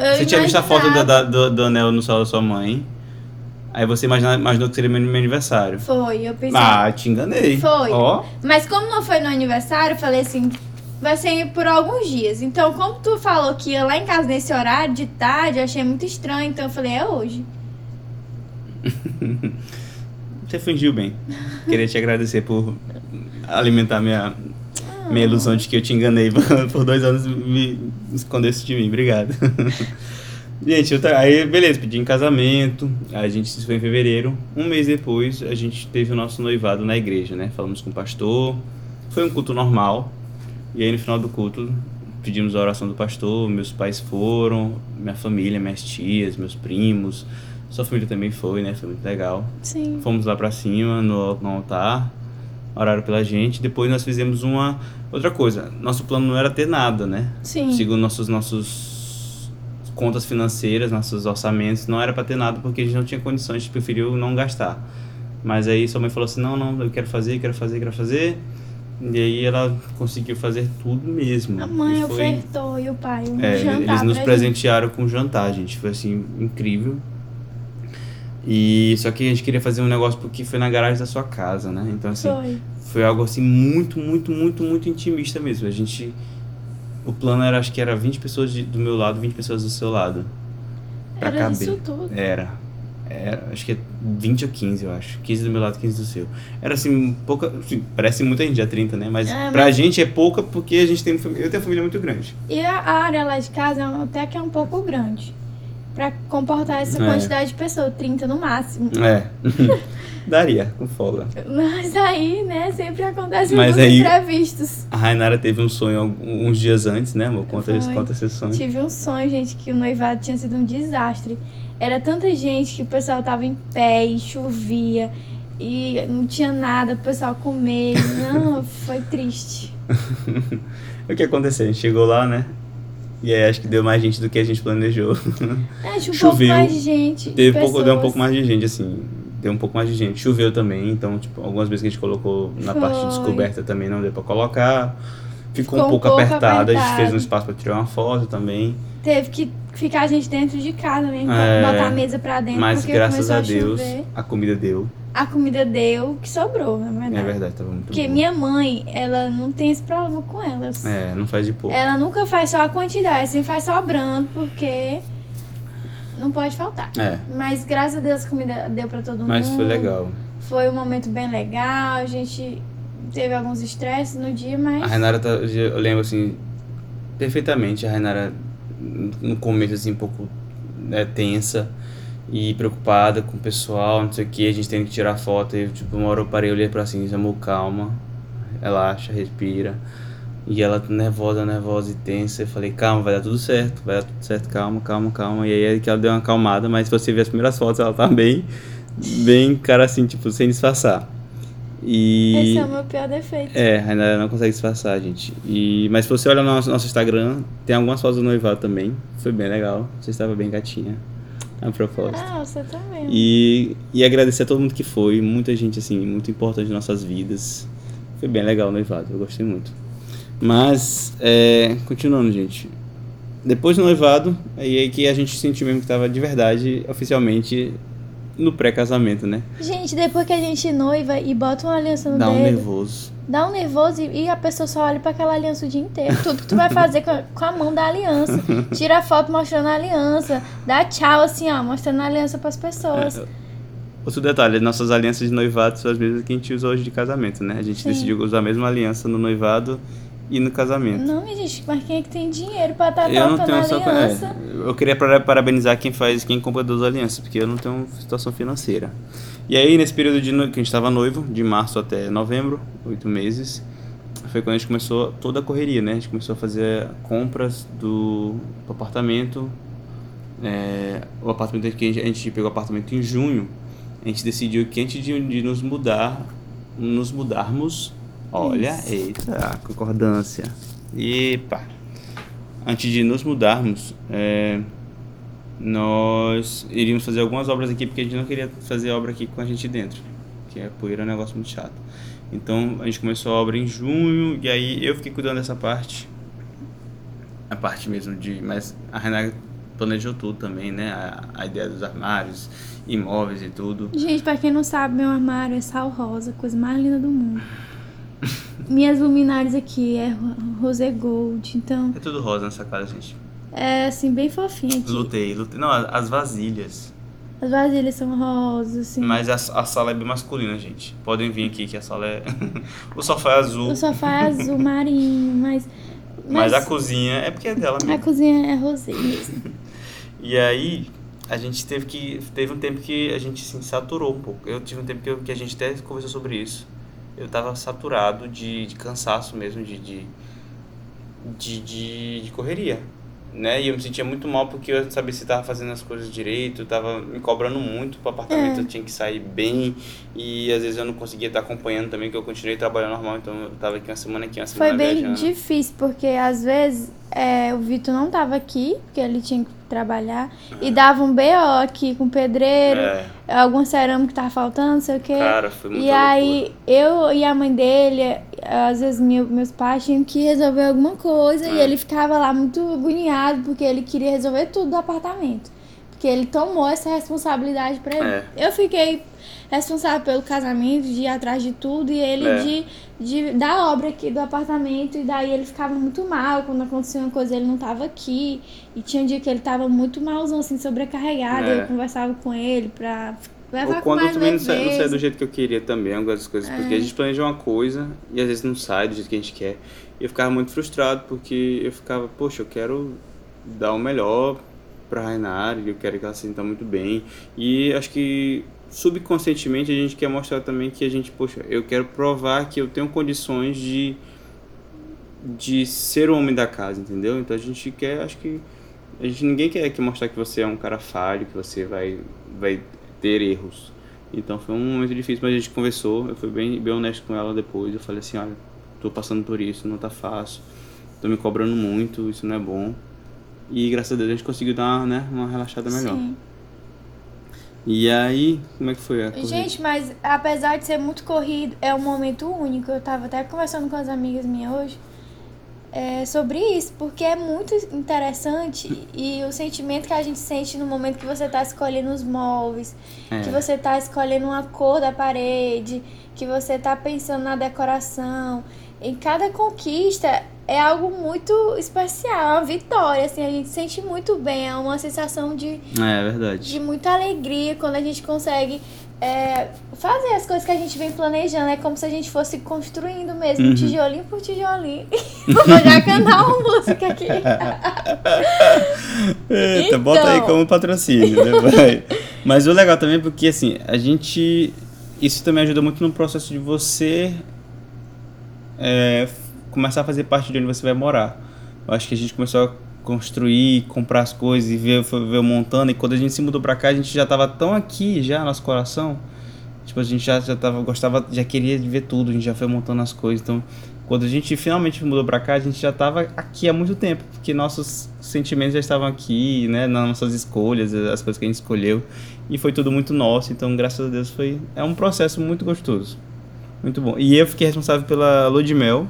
Eu Você tinha visto a foto da- do, do anel no celular da sua mãe, aí você imagina- imaginou que seria meu, meu aniversário. Foi, eu pensei. Ah, te enganei. Foi. Ó, Mas como não foi no aniversário, eu falei assim, vai ser por alguns dias. Então, como tu falou que ia lá em casa nesse horário de tarde, eu achei muito estranho, então eu falei, é hoje. você fingiu bem. Queria te agradecer por alimentar minha, minha ilusão de que eu te enganei por dois anos me escondeu isso de mim. Obrigado. Gente, eu aí beleza, pedi em casamento, a gente se foi em fevereiro. Um mês depois, a gente teve o nosso noivado na igreja, né? Falamos com o pastor, foi um culto normal. E aí no final do culto, pedimos a oração do pastor, meus pais foram, minha família, minhas tias, meus primos, sua família também foi, né? Foi muito legal. Sim. Fomos lá pra cima no, no altar, oraram pela gente. Depois nós fizemos uma outra coisa. Nosso plano não era ter nada, né? Sim. Segundo nossos nossos contas financeiras, nossos orçamentos, não era pra ter nada porque a gente não tinha condições, a gente preferiu não gastar. Mas aí sua mãe falou assim: "Não, não, eu quero fazer, quero fazer, quero fazer". E aí ela conseguiu fazer tudo mesmo. A mãe E foi- ofertou e o pai um é, jantar eles nos presentearam com jantar, gente. Foi assim, incrível. E só que a gente queria fazer um negócio porque foi na garagem da sua casa, né? Então assim, Foi. foi algo assim muito, muito, muito, muito intimista mesmo. A gente o plano era acho que era 20 pessoas de- do meu lado, 20 pessoas do seu lado. Pra Era caber. isso tudo. Era. Era, acho que é 20 ou 15, eu acho. 15 do meu lado, 15 do seu. Era assim, pouca. assim, parece muita gente, é 30, né? Mas É, pra mas- gente é pouca porque a gente tem. Eu tenho uma família muito grande. E a área lá de casa é até que é um pouco grande. Pra comportar essa É. quantidade de pessoas, 30 no máximo. É. Daria, com folga. Mas aí, né, sempre acontecem Mas uns aí- imprevistos. A Rainara teve um sonho uns dias antes, né, amor? Conta, Foi. conta esse sonho. Tive um sonho, gente, que o noivado tinha sido um desastre. Era tanta gente que o pessoal tava em pé e chovia e não tinha nada pro pessoal comer. Não, foi triste. o que aconteceu? A gente chegou lá, né? E aí acho que deu mais gente do que a gente planejou. É, tinha um Choveu. pouco mais de gente. Teve de pouco, deu um pouco mais de gente, assim. Deu um pouco mais de gente. Choveu também, então, tipo, algumas vezes que a gente colocou na parte de Foi. descoberta também não deu pra colocar. Ficou, Ficou um um pouco pouco apertada, a gente fez um espaço pra tirar uma foto também. Teve que ficar a gente dentro de casa mesmo, É, botar a mesa pra dentro. Mas graças a Deus, chover. a comida deu. A comida deu o que sobrou, na verdade. É verdade, tava muito Porque bom. minha mãe, ela não tem esse problema com elas. É, não faz de pouco. Ela nunca faz só a quantidade, sempre faz sobrando, porque não pode faltar. É, Mas graças a Deus a comida deu pra todo mas mundo. foi legal. Foi um momento bem legal, a gente teve alguns estresses no dia, mas. A Renara, tá, eu lembro assim, perfeitamente, a Renara no começo assim, um pouco né, tensa e preocupada com o pessoal, não sei o que, a gente tem que tirar foto, e tipo, uma hora eu parei, olhei pra cima, amor, calma, relaxa, respira. E ela nervosa, nervosa e tensa, eu falei, calma, vai dar tudo certo, vai dar tudo certo, calma, calma, calma. E aí é que ela deu uma acalmada, mas se você ver as primeiras fotos, ela tá bem, bem, cara assim, tipo, sem disfarçar. E... Esse é o meu pior defeito. É, ainda não consegue disfarçar, gente. E, mas se você olhar no nosso, nosso Instagram, tem algumas fotos do noivado também. Foi bem legal. Você estava bem gatinha. A propósito. Ah, você também. E, e agradecer a todo mundo que foi. Muita gente, assim, muito importante em nossas vidas. Foi bem legal o noivado. Eu gostei muito. Mas, é, continuando, gente. Depois do noivado, aí é que a gente sentiu mesmo que estava de verdade, oficialmente, no pré-casamento, né? Gente, depois que a gente noiva e bota uma aliança no Dá um dedo, nervoso. Dá um nervoso e, e a pessoa só olha pra aquela aliança o dia inteiro. Tudo que tu vai fazer com a, com a mão da aliança. Tira a foto mostrando a aliança. Dá tchau assim, ó, mostrando a aliança pras pessoas. É, Outro detalhe, nossas alianças de noivado são as mesmas que a gente usa hoje de casamento, né? A gente Sim. decidiu usar a mesma aliança no noivado e no casamento. Não, minha gente, mas quem é que tem dinheiro pra estar eu não tenho aliança? É, eu queria para- parabenizar quem faz, quem compra duas alianças, porque eu não tenho situação financeira. E aí, nesse período de que a gente estava noivo, de março até novembro, oito meses, foi quando a gente começou toda a correria, né? A gente começou a fazer compras do apartamento, é, o apartamento que a gente, a gente pegou o apartamento em junho, a gente decidiu que antes de, de nos mudar, nos mudarmos, olha, Isso. eita, concordância. Epa. Antes de nos mudarmos, é, nós iríamos fazer algumas obras aqui porque a gente não queria fazer obra aqui com a gente dentro, que é poeira é um negócio muito chato. Então a gente começou a obra em junho e aí eu fiquei cuidando dessa parte, a parte mesmo de, mas a Renata planejou tudo também, né? A, a ideia dos armários, imóveis e tudo. Gente, pra quem não sabe, meu armário é sal rosa, coisa mais linda do mundo. Minhas luminárias aqui é ro- rosé gold, então É tudo rosa nessa casa, gente. É assim, bem fofinho aqui. Lutei, lutei. Não, as vasilhas. As vasilhas são rosas, assim. Mas a, a sala é bem masculina, gente. Podem vir aqui que a sala é. o sofá é azul. O sofá é azul marinho, mas. Mas a cozinha é porque é dela a mesmo. cozinha é rosé mesmo. E aí, a gente teve que. Teve um tempo que a gente se saturou um pouco. Eu tive um tempo que, eu- que a gente até conversou sobre isso. Eu tava saturado de, de cansaço mesmo, de, de, de, de correria. Né? E eu me sentia muito mal porque eu não sabia se tava fazendo as coisas direito, tava me cobrando muito pro apartamento, É. eu tinha que sair bem. E às vezes eu não conseguia estar acompanhando também, que eu continuei trabalhando normal, então eu tava aqui uma semana aqui, uma semana Foi bem viajando. difícil, porque às vezes é, o Vitor não tava aqui, porque ele tinha que trabalhar, e dava um BO aqui com pedreiro, É, alguma cerâmica que tava faltando, não sei o quê. cara, foi muito E aí, eu e a mãe dele, às vezes meu- meus pais tinham que resolver alguma coisa e É. ele ficava lá muito agoniado porque ele queria resolver tudo do apartamento. Porque ele tomou essa responsabilidade pra ele. É. Eu fiquei responsável pelo casamento, de ir atrás de tudo, e ele É. de, de da obra aqui do apartamento. E daí ele ficava muito mal quando acontecia uma coisa, ele não tava aqui. E tinha um dia que ele tava muito malzão, assim, sobrecarregado. É. Eu conversava com ele pra levar Ou com quando mais também não sai, não sai do jeito que eu queria também, algumas coisas. Porque a gente planeja uma coisa e às vezes não sai do jeito que a gente quer. E eu ficava muito frustrado porque eu ficava, poxa, eu quero dar o melhor pra Rainari, eu quero que ela se sinta muito bem. E acho que subconscientemente a gente quer mostrar também que a gente, poxa, eu quero provar que eu tenho condições de de ser o homem da casa, entendeu? Então a gente quer, acho que a gente ninguém quer que mostrar que você é um cara falho, que você vai vai ter erros. Então foi um momento difícil, mas a gente conversou, eu fui bem bem honesto com ela depois, eu falei assim, olha, tô passando por isso, não tá fácil. Tô me cobrando muito, isso não é bom. E graças a Deus a gente conseguiu dar, né, uma relaxada melhor. Sim. E aí, como é que foi a corrida? Gente, mas apesar de ser muito corrido, é um momento único. Eu tava até conversando com as amigas minhas hoje é, sobre isso, porque é muito interessante e o sentimento que a gente sente no momento que você tá escolhendo os móveis, É. que você tá escolhendo uma cor da parede, que você tá pensando na decoração. Em cada conquista é algo muito especial, é uma vitória, assim, a gente sente muito bem, é uma sensação de É, verdade. de muita alegria quando a gente consegue é, fazer as coisas que a gente vem planejando. É como se a gente fosse construindo mesmo, Uhum. tijolinho por tijolinho. Vou já cantar uma música aqui. Eita, Então. bota aí como patrocínio, né? Vai. Mas o legal também é porque, assim, a gente... Isso também ajuda muito no processo de você é, começar a fazer parte de onde você vai morar. Eu acho que a gente começou a construir, comprar as coisas e ver, ver montando. E quando a gente se mudou pra cá, a gente já tava tão aqui, já, nosso coração. Tipo, a gente já, já tava, gostava, já queria ver tudo, a gente já foi montando as coisas. Então, quando a gente finalmente mudou pra cá, a gente já tava aqui há muito tempo, porque nossos sentimentos já estavam aqui, né, nas nossas escolhas, as coisas que a gente escolheu, e foi tudo muito nosso. Então, graças a Deus, foi é um processo muito gostoso, muito bom. E eu fiquei responsável pela lua de mel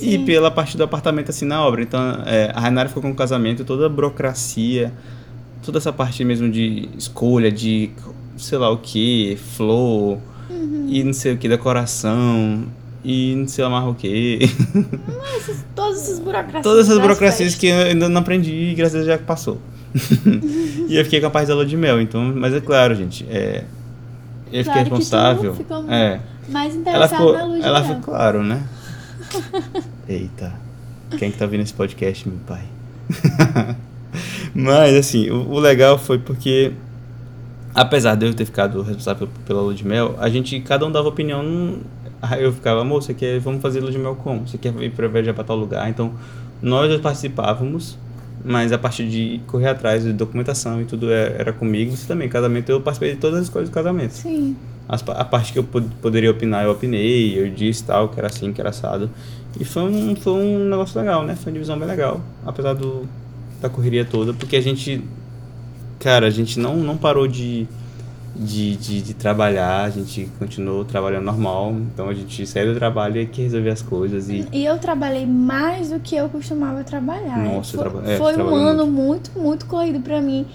e Sim. pela parte do apartamento assim na obra. Então, é, a Rainara ficou com o casamento, toda a burocracia, toda essa parte mesmo de escolha, de sei lá o que, flor e não sei o que, decoração e não sei lá o que. Essas- todas essas burocracias. Todas essas burocracias que eu ainda não aprendi e graças a Deus já passou. e eu fiquei capaz da lua de mel, então, mas é claro, gente, é, eu fiquei Claro que tu responsável. ficou é. Mais Ela interessado ficou, na luz de ela mel. ficou claro, né? Eita. Quem que tá ouvindo esse podcast, meu pai? Mas, assim, o, o legal foi porque, apesar de eu ter ficado responsável pela lua de mel, a gente, cada um dava opinião. Aí eu ficava, amor, você quer, vamos fazer lua de mel como? Você quer ir pra viajar pra tal lugar? Então, nós participávamos mas a parte de correr atrás de documentação e tudo é, era comigo. Isso também, casamento, eu participei de todas as coisas do casamento. Sim. As, a parte que eu pod poderia opinar, eu opinei, eu disse tal, que era assim, que era assado. E foi um, foi um negócio legal, né? Foi uma divisão bem legal, apesar do, da correria toda, porque a gente, cara, a gente não, não parou de, de, de, de trabalhar, a gente continuou trabalhando normal, então a gente saiu do trabalho e que resolver as coisas. E, E eu trabalhei mais do que eu costumava trabalhar. Nossa, foi, traba- é, foi um ano muito, muito corrido pra mim.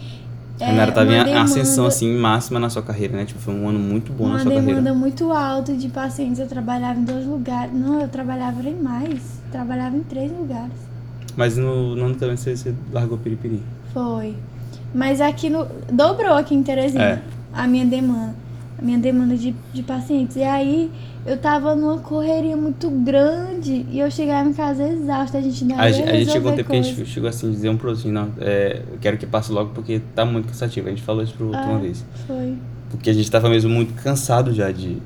A Nara tava uma em demanda- ascensão, assim, máxima na sua carreira, né? Tipo, foi um ano muito bom Uma na sua demanda carreira. muito alta de pacientes. Eu trabalhava em dois lugares. Não, eu trabalhava em mais. Trabalhava em três lugares. Mas no, no ano também você, você largou piripiri. Foi. Mas aqui no. Dobrou aqui em Teresina É. a minha demanda. A minha demanda de, de pacientes. E aí eu tava numa correria muito grande e eu chegava em casa exausta. A gente ainda A, a gente chegou um tempo que a coisa. gente chegou assim, dizer um pro outro assim, não, é, eu quero que passe logo porque tá muito cansativo. A gente falou isso pro outro Ah. uma vez. Foi. Porque a gente tava mesmo muito cansado já de.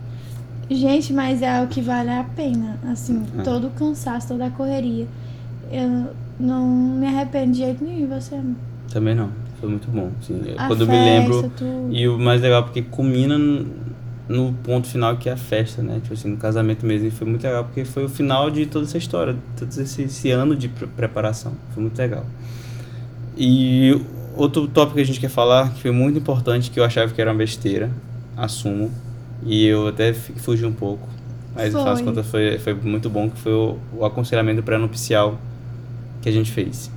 Gente, mas é o que vale a pena. Assim, É. todo o cansaço, toda a correria. Eu não me arrependo de jeito nenhum. Você? Também não. Foi muito bom. Assim, A quando eu me festa, lembro. E o mais legal, porque culmina no, ponto final que é a festa, né? Tipo assim, no casamento mesmo. E foi muito legal, porque foi o final de toda essa história, todo esse, esse ano de pre- preparação. Foi muito legal. E outro tópico que a gente quer falar, que foi muito importante, que eu achava que era uma besteira, assumo. E eu até fugi um pouco. Mas no final das Foi. contas foi, foi muito bom, que foi o, o aconselhamento pré-nupcial que a gente fez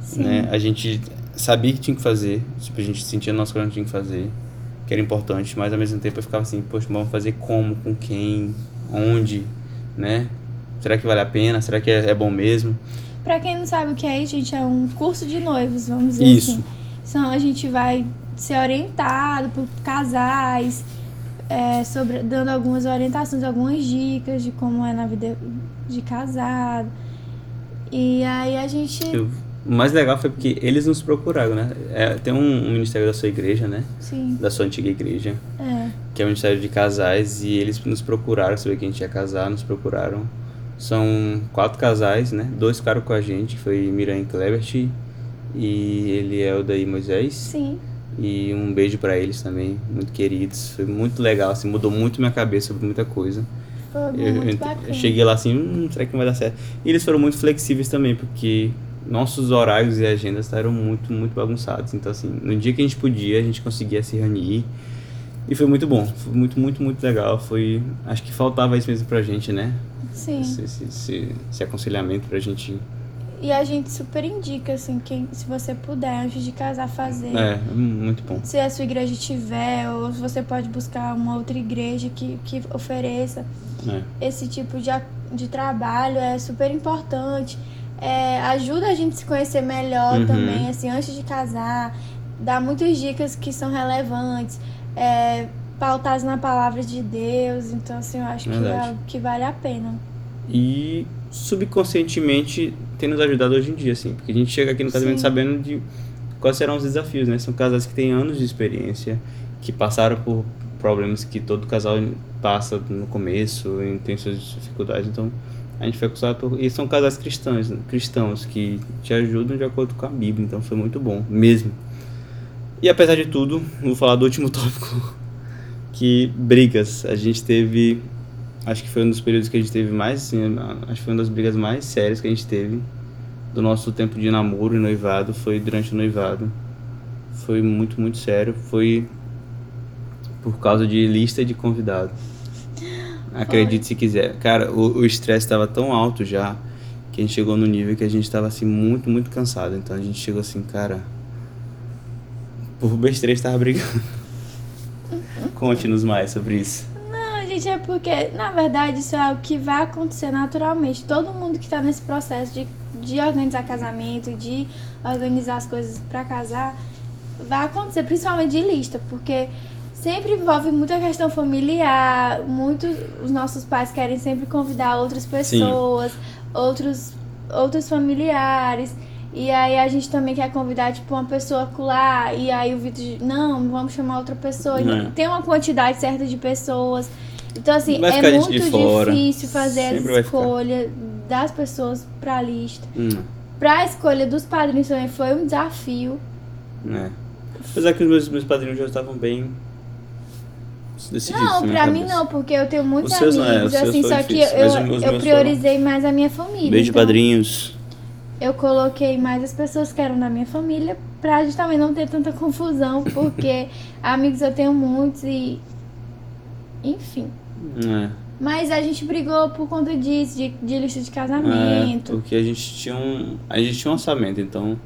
Sim. né? A gente sabia que tinha que fazer, tipo, a gente sentia no nosso coração que tinha que fazer, que era importante, mas ao mesmo tempo eu ficava assim, poxa, vamos fazer como, com quem, onde, né? Será que vale a pena? Será que é, é bom mesmo? Pra quem não sabe o que é isso, gente, é um curso de noivos, vamos dizer Isso. assim. Então a gente vai ser orientado por casais, é, sobre, dando algumas orientações, algumas dicas de como é na vida de casado. E aí a gente. Eu- o mais legal foi porque eles nos procuraram, né? É, tem um, um ministério da sua igreja, né? Sim, Da sua antiga igreja, é. que é o ministério de casais, e eles nos procuraram, saber que a gente ia casar, nos procuraram. São quatro casais, né? Dois ficaram com a gente, foi Miriam Klebert e ele é o daí Moisés. Sim. E um beijo pra eles também, muito queridos. Foi muito legal, assim, mudou muito minha cabeça sobre muita coisa. Foi Eu, muito eu- bacana. eu cheguei lá assim, hum, será que não vai dar certo? E eles foram muito flexíveis também, porque nossos horários e agendas estavam muito, muito bagunçados. Então, assim, no dia que a gente podia, a gente conseguia se reunir. E foi muito bom, foi muito, muito, muito legal. Foi, acho que faltava isso mesmo pra gente, né? Sim. Esse, esse, esse, esse aconselhamento pra gente. E a gente super indica, assim, quem, se você puder, antes de casar, fazer. É, muito bom. Se a sua igreja tiver, ou se você pode buscar uma outra igreja que, que ofereça É. esse tipo de, de trabalho, é super importante. É, ajuda a gente a se conhecer melhor Uhum. também, assim, antes de casar. Dá muitas dicas que são relevantes, é, pautadas na palavra de Deus. Então, assim, eu acho que, é algo que vale a pena. E subconscientemente tem nos ajudado hoje em dia, assim, porque a gente chega aqui no casamento Sim. sabendo de quais serão os desafios, né? São casais que têm anos de experiência, que passaram por problemas que todo casal passa no começo, e tem suas dificuldades, então a gente foi acostumado por... E são casais cristãos, cristãos que te ajudam de acordo com a Bíblia, então foi muito bom, mesmo. E apesar de tudo, vou falar do último tópico, que brigas. A gente teve Acho que foi um dos períodos que a gente teve mais, assim, acho que foi uma das brigas mais sérias que a gente teve do nosso tempo de namoro e noivado, foi durante o noivado. Foi muito, muito sério. Foi por causa de lista de convidados. Acredite se quiser. Cara, o estresse estava tão alto já que a gente chegou no nível que a gente estava assim muito, muito cansado. Então a gente chegou assim, cara, por besteira estava brigando. Conte-nos mais sobre isso. Não, gente, é porque, na verdade, isso é algo que vai acontecer naturalmente. Todo mundo que tá nesse processo de, de organizar casamento, de organizar as coisas pra casar, vai acontecer, principalmente de lista, porque sempre envolve muita questão familiar, muito os nossos pais querem sempre convidar outras pessoas, outros outros familiares. E aí a gente também quer convidar, tipo, uma pessoa acolá, e aí o Vitor diz, não, vamos chamar outra pessoa. É. Tem uma quantidade certa de pessoas. Então, assim, é muito difícil fazer Sempre a escolha das pessoas pra lista. Hum. Pra escolha dos padrinhos também foi um desafio. né? Apesar que os meus, meus padrinhos já estavam bem Não, pra mim cabeça. não, porque eu tenho muitos Os seus é, amigos, os seus assim, só que eu, eu foram. priorizei mais a minha família. Beijo, então padrinhos. Eu coloquei mais as pessoas que eram da minha família pra justamente não ter tanta confusão, porque amigos eu tenho muitos e. Enfim. É. Mas a gente brigou por conta disso, de, de lista de É, casamento. porque a gente tinha um. A gente tinha um orçamento, então.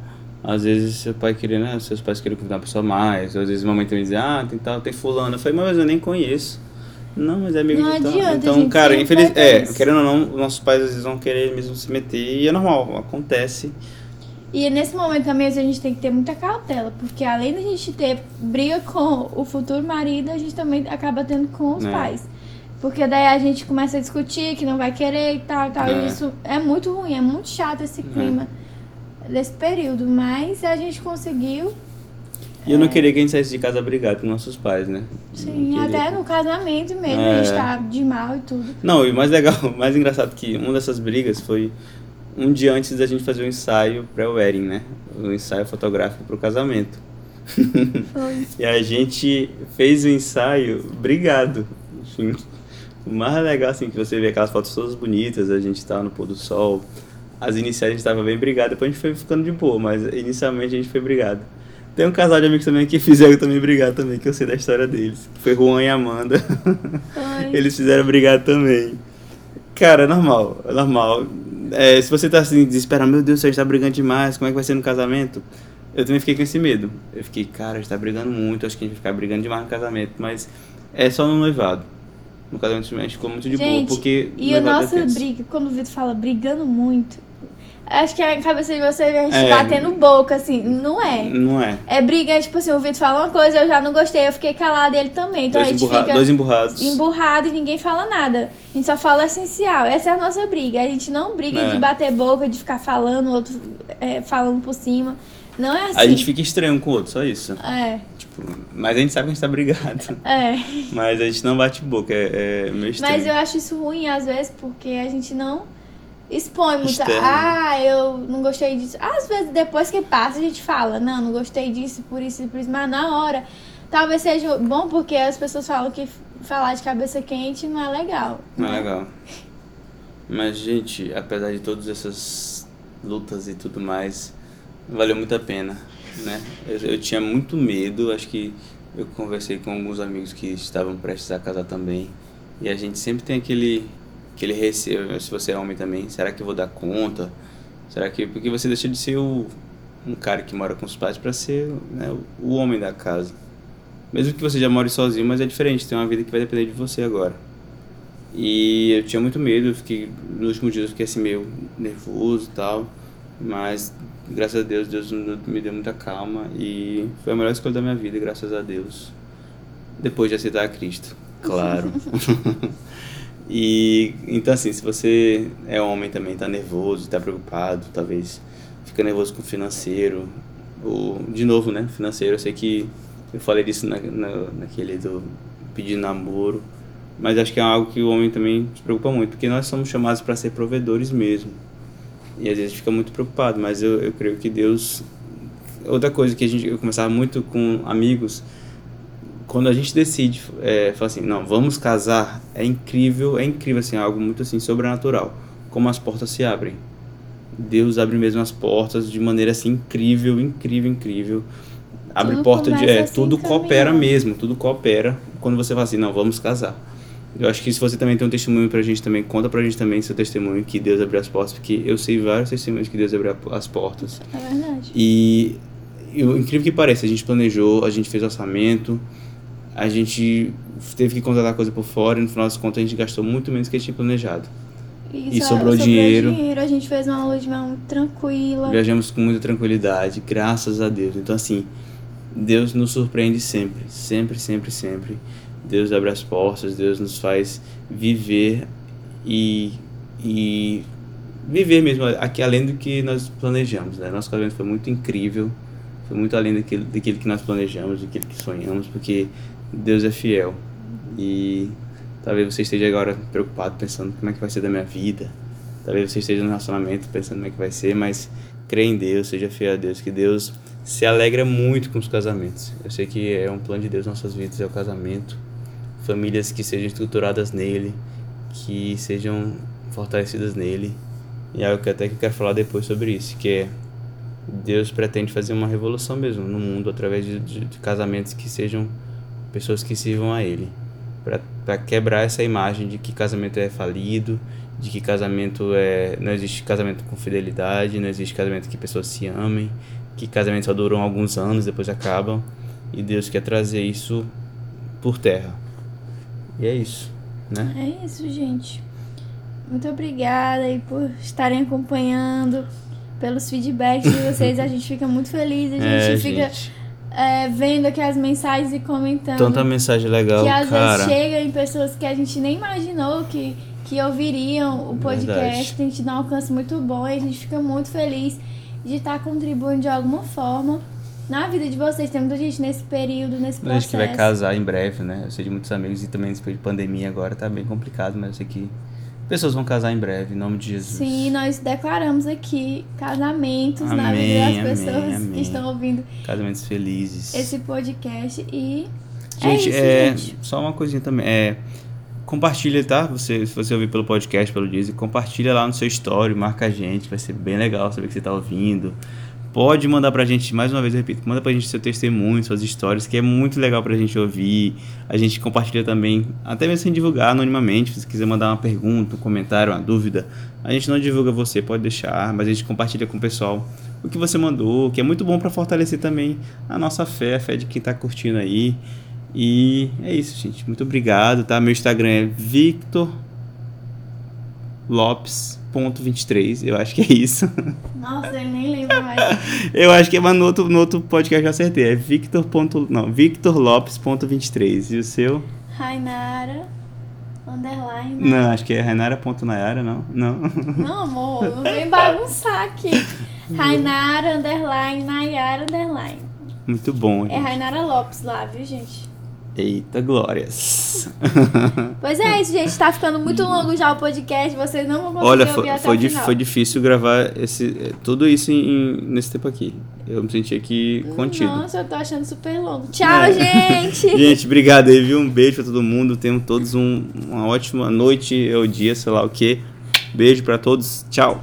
Às vezes seu pai queria, né? Seus pais queriam convidar uma pessoa a mais. Às vezes a mamãe também dizia, ah, tem tal, tem fulano. Eu falei, mas eu nem conheço. Não, mas é amigo Não de tal. adianta, Então, gente, cara, infeliz... é, querendo ou não, nossos pais às vezes vão querer mesmo se meter. E é normal, acontece. E nesse momento também a gente tem que ter muita cautela, porque além da gente ter briga com o futuro marido, a gente também acaba tendo com os É. pais. Porque daí a gente começa a discutir que não vai querer e tal, e tal. É. E isso é muito ruim, é muito chato esse clima desse período. Mas a gente conseguiu, E eu não queria que a gente saísse de casa brigado com nossos pais, né? sim, até no casamento mesmo, É. a gente tá de mal e tudo. Não, e o mais legal, o mais engraçado que uma dessas brigas foi um dia antes da gente fazer o ensaio pré-wedding, né? O ensaio fotográfico pro casamento. Foi. E a gente fez o ensaio brigado. Enfim, o mais legal, assim, que você vê aquelas fotos todas bonitas, a gente tava no pôr do sol. As iniciais a gente tava bem brigado, depois a gente foi ficando de boa, mas inicialmente a gente foi brigado. Tem um casal de amigos também que fizeram também brigar também, que eu sei da história deles. Que foi Juan e Amanda. Foi. Eles fizeram brigar também. Cara, é normal, é normal. É, se você tá assim, desesperado, meu Deus, a gente tá brigando demais, como é que vai ser no casamento? Eu também fiquei com esse medo. Eu fiquei, cara, a gente tá brigando muito, acho que a gente vai ficar brigando demais no casamento, mas é só no noivado. No casamento a gente ficou muito de boa, Gente, porque. E a noivado é nossa tenso. briga, quando o Vitor fala brigando muito, acho que a cabeça de vocês a gente É. batendo boca, assim, não é. Não é. É briga, tipo assim, o Vitor fala uma coisa, eu já não gostei, eu fiquei calada ele também. Então Dois, a gente fica dois emburrados. emburrado e ninguém fala nada. A gente só fala o essencial. Essa é a nossa briga. A gente não briga É. de bater boca, de ficar falando, o outro é, falando por cima. Não é assim. A gente fica estranho com o outro, só isso. É, Tipo, mas a gente sabe que a gente tá brigado. é. Mas a gente não bate boca, é, é meio estranho. Mas eu acho isso ruim às vezes porque a gente não expõe muito. Externo. Ah, eu não gostei disso. Às vezes depois que passa a gente fala, não, não gostei disso, por isso por isso. Mas na hora, talvez seja bom porque as pessoas falam que falar de cabeça quente não é legal. Não é né? legal. Mas, gente, apesar de todas essas lutas e tudo mais, valeu muito a pena, né? Eu, eu tinha muito medo, acho que eu conversei com alguns amigos que estavam prestes a casar também, e a gente sempre tem aquele, aquele receio, se você é homem também, será que eu vou dar conta? Será que... Porque você deixa de ser o, um cara que mora com os pais para ser né, o, homem da casa. Mesmo que você já more sozinho, mas é diferente, tem uma vida que vai depender de você agora. E eu tinha muito medo, eu fiquei, nos últimos dias eu fiquei assim meio nervoso e tal, mas graças a Deus, Deus me deu muita calma e foi a melhor escolha da minha vida, graças a Deus. Depois de aceitar a Cristo, claro. e então assim, se você é homem também, tá nervoso, tá preocupado, talvez fica nervoso com o financeiro, ou de novo, né, financeiro, eu sei que eu falei disso na, na, naquele do pedir namoro, mas acho que é algo que o homem também se preocupa muito, porque nós somos chamados para ser provedores mesmo. E às vezes fica muito preocupado, mas eu, eu creio que Deus. Outra coisa que a gente, eu conversava muito com amigos, quando a gente decide, é, fala assim, não, vamos casar, é incrível, é incrível, assim, algo muito assim, sobrenatural. Como as portas se abrem. Deus abre mesmo as portas de maneira assim incrível, incrível, incrível. Abre Tudo porta de. É, assim, tudo coopera caminhando. mesmo, tudo coopera quando você fala assim, não, vamos casar. Eu acho que se você também tem um testemunho pra gente também, conta pra gente também seu testemunho que Deus abriu as portas, porque eu sei vários testemunhos que Deus abriu as portas. É verdade. E, e o incrível que pareça, a gente planejou, a gente fez orçamento, a gente teve que contratar coisa por fora e no final das contas a gente gastou muito menos do que a gente tinha planejado. E só- sobrou dinheiro. A gente fez uma lua de mel muito tranquila. Viajamos com muita tranquilidade, graças a Deus. Então, assim, Deus nos surpreende sempre, sempre, sempre, sempre. Deus abre as portas, Deus nos faz viver e, e viver mesmo aqui além do que nós planejamos. Né? Nosso casamento foi muito incrível, foi muito além daquilo, daquilo que nós planejamos, daquilo que sonhamos, porque Deus é fiel. E talvez você esteja agora preocupado, pensando como é que vai ser da minha vida. Talvez você esteja no relacionamento pensando como é que vai ser, mas crê em Deus, seja fiel a Deus, que Deus se alegra muito com os casamentos. Eu sei que é um plano de Deus nossas vidas, é o casamento. Famílias que sejam estruturadas nele, que sejam fortalecidas nele. E é algo que até que eu quero falar depois sobre isso, que é Deus pretende fazer uma revolução mesmo no mundo através de, de, de casamentos que sejam pessoas que sirvam a Ele. Para quebrar essa imagem de que casamento é falido, de que casamento é. Não existe casamento com fidelidade, não existe casamento que pessoas se amem, que casamentos só duram alguns anos, depois acabam. E Deus quer trazer isso por terra. E é isso, né? É isso, gente. Muito obrigada aí por estarem acompanhando, pelos feedbacks de vocês. A gente fica muito feliz, a gente É, fica gente. É, vendo aqui as mensagens e comentando. Tanta mensagem legal, que às cara. vezes chega em pessoas que a gente nem imaginou que, que ouviriam o podcast. Verdade. A gente dá um alcance muito bom e a gente fica muito feliz de estar contribuindo de alguma forma na vida de vocês. Tem muita gente nesse período, nesse A processo. gente que vai casar em breve, né? Eu sei de muitos amigos e também depois de pandemia agora tá bem complicado, mas eu sei que pessoas vão casar em breve, em nome de Jesus. Sim, nós declaramos aqui casamentos na Amém, vida das pessoas amém. que estão ouvindo Casamentos felizes. esse podcast e Gente, é isso, é, gente. só uma coisinha também. É, compartilha, tá? Você, se você ouvir pelo podcast, pelo Disney, compartilha lá no seu story, marca a gente, vai ser bem legal saber que você tá ouvindo. Pode mandar pra gente, mais uma vez repito, manda pra gente seu testemunho, suas histórias, que é muito legal pra gente ouvir. A gente compartilha também, até mesmo sem divulgar anonimamente, se quiser mandar uma pergunta, um comentário, uma dúvida. A gente não divulga você, pode deixar, mas a gente compartilha com o pessoal o que você mandou, que é muito bom pra fortalecer também a nossa fé, a fé de quem tá curtindo aí. E é isso, gente. Muito obrigado, tá? Meu Instagram é Victor Lopes.23. Eu acho que é isso. Nossa, eu nem lembro mais. Eu acho que é, mas no outro, no outro podcast eu acertei. É Victor. ponto- Não, Victor Lopes.23. E o seu? Rainara, underline. Não, acho que é Rainara.nayara, não? Não. Não, amor, não vem bagunçar aqui. Rainara, underline, Nayara, underline. Muito bom, É gente. Rainara Lopes lá, viu, gente? Eita, glórias. Pois é isso, gente. Tá ficando muito longo já o podcast. Vocês não vão conseguir Olha, foi, até foi, final. foi difícil gravar esse, eh, tudo isso em- nesse tempo aqui. Eu me senti aqui contido. Nossa, eu tô achando super longo. Tchau, É. gente! Gente, obrigado aí, viu? Um beijo pra todo mundo. Tenham todos um- uma ótima noite ou dia, sei lá o que. Beijo pra todos. Tchau.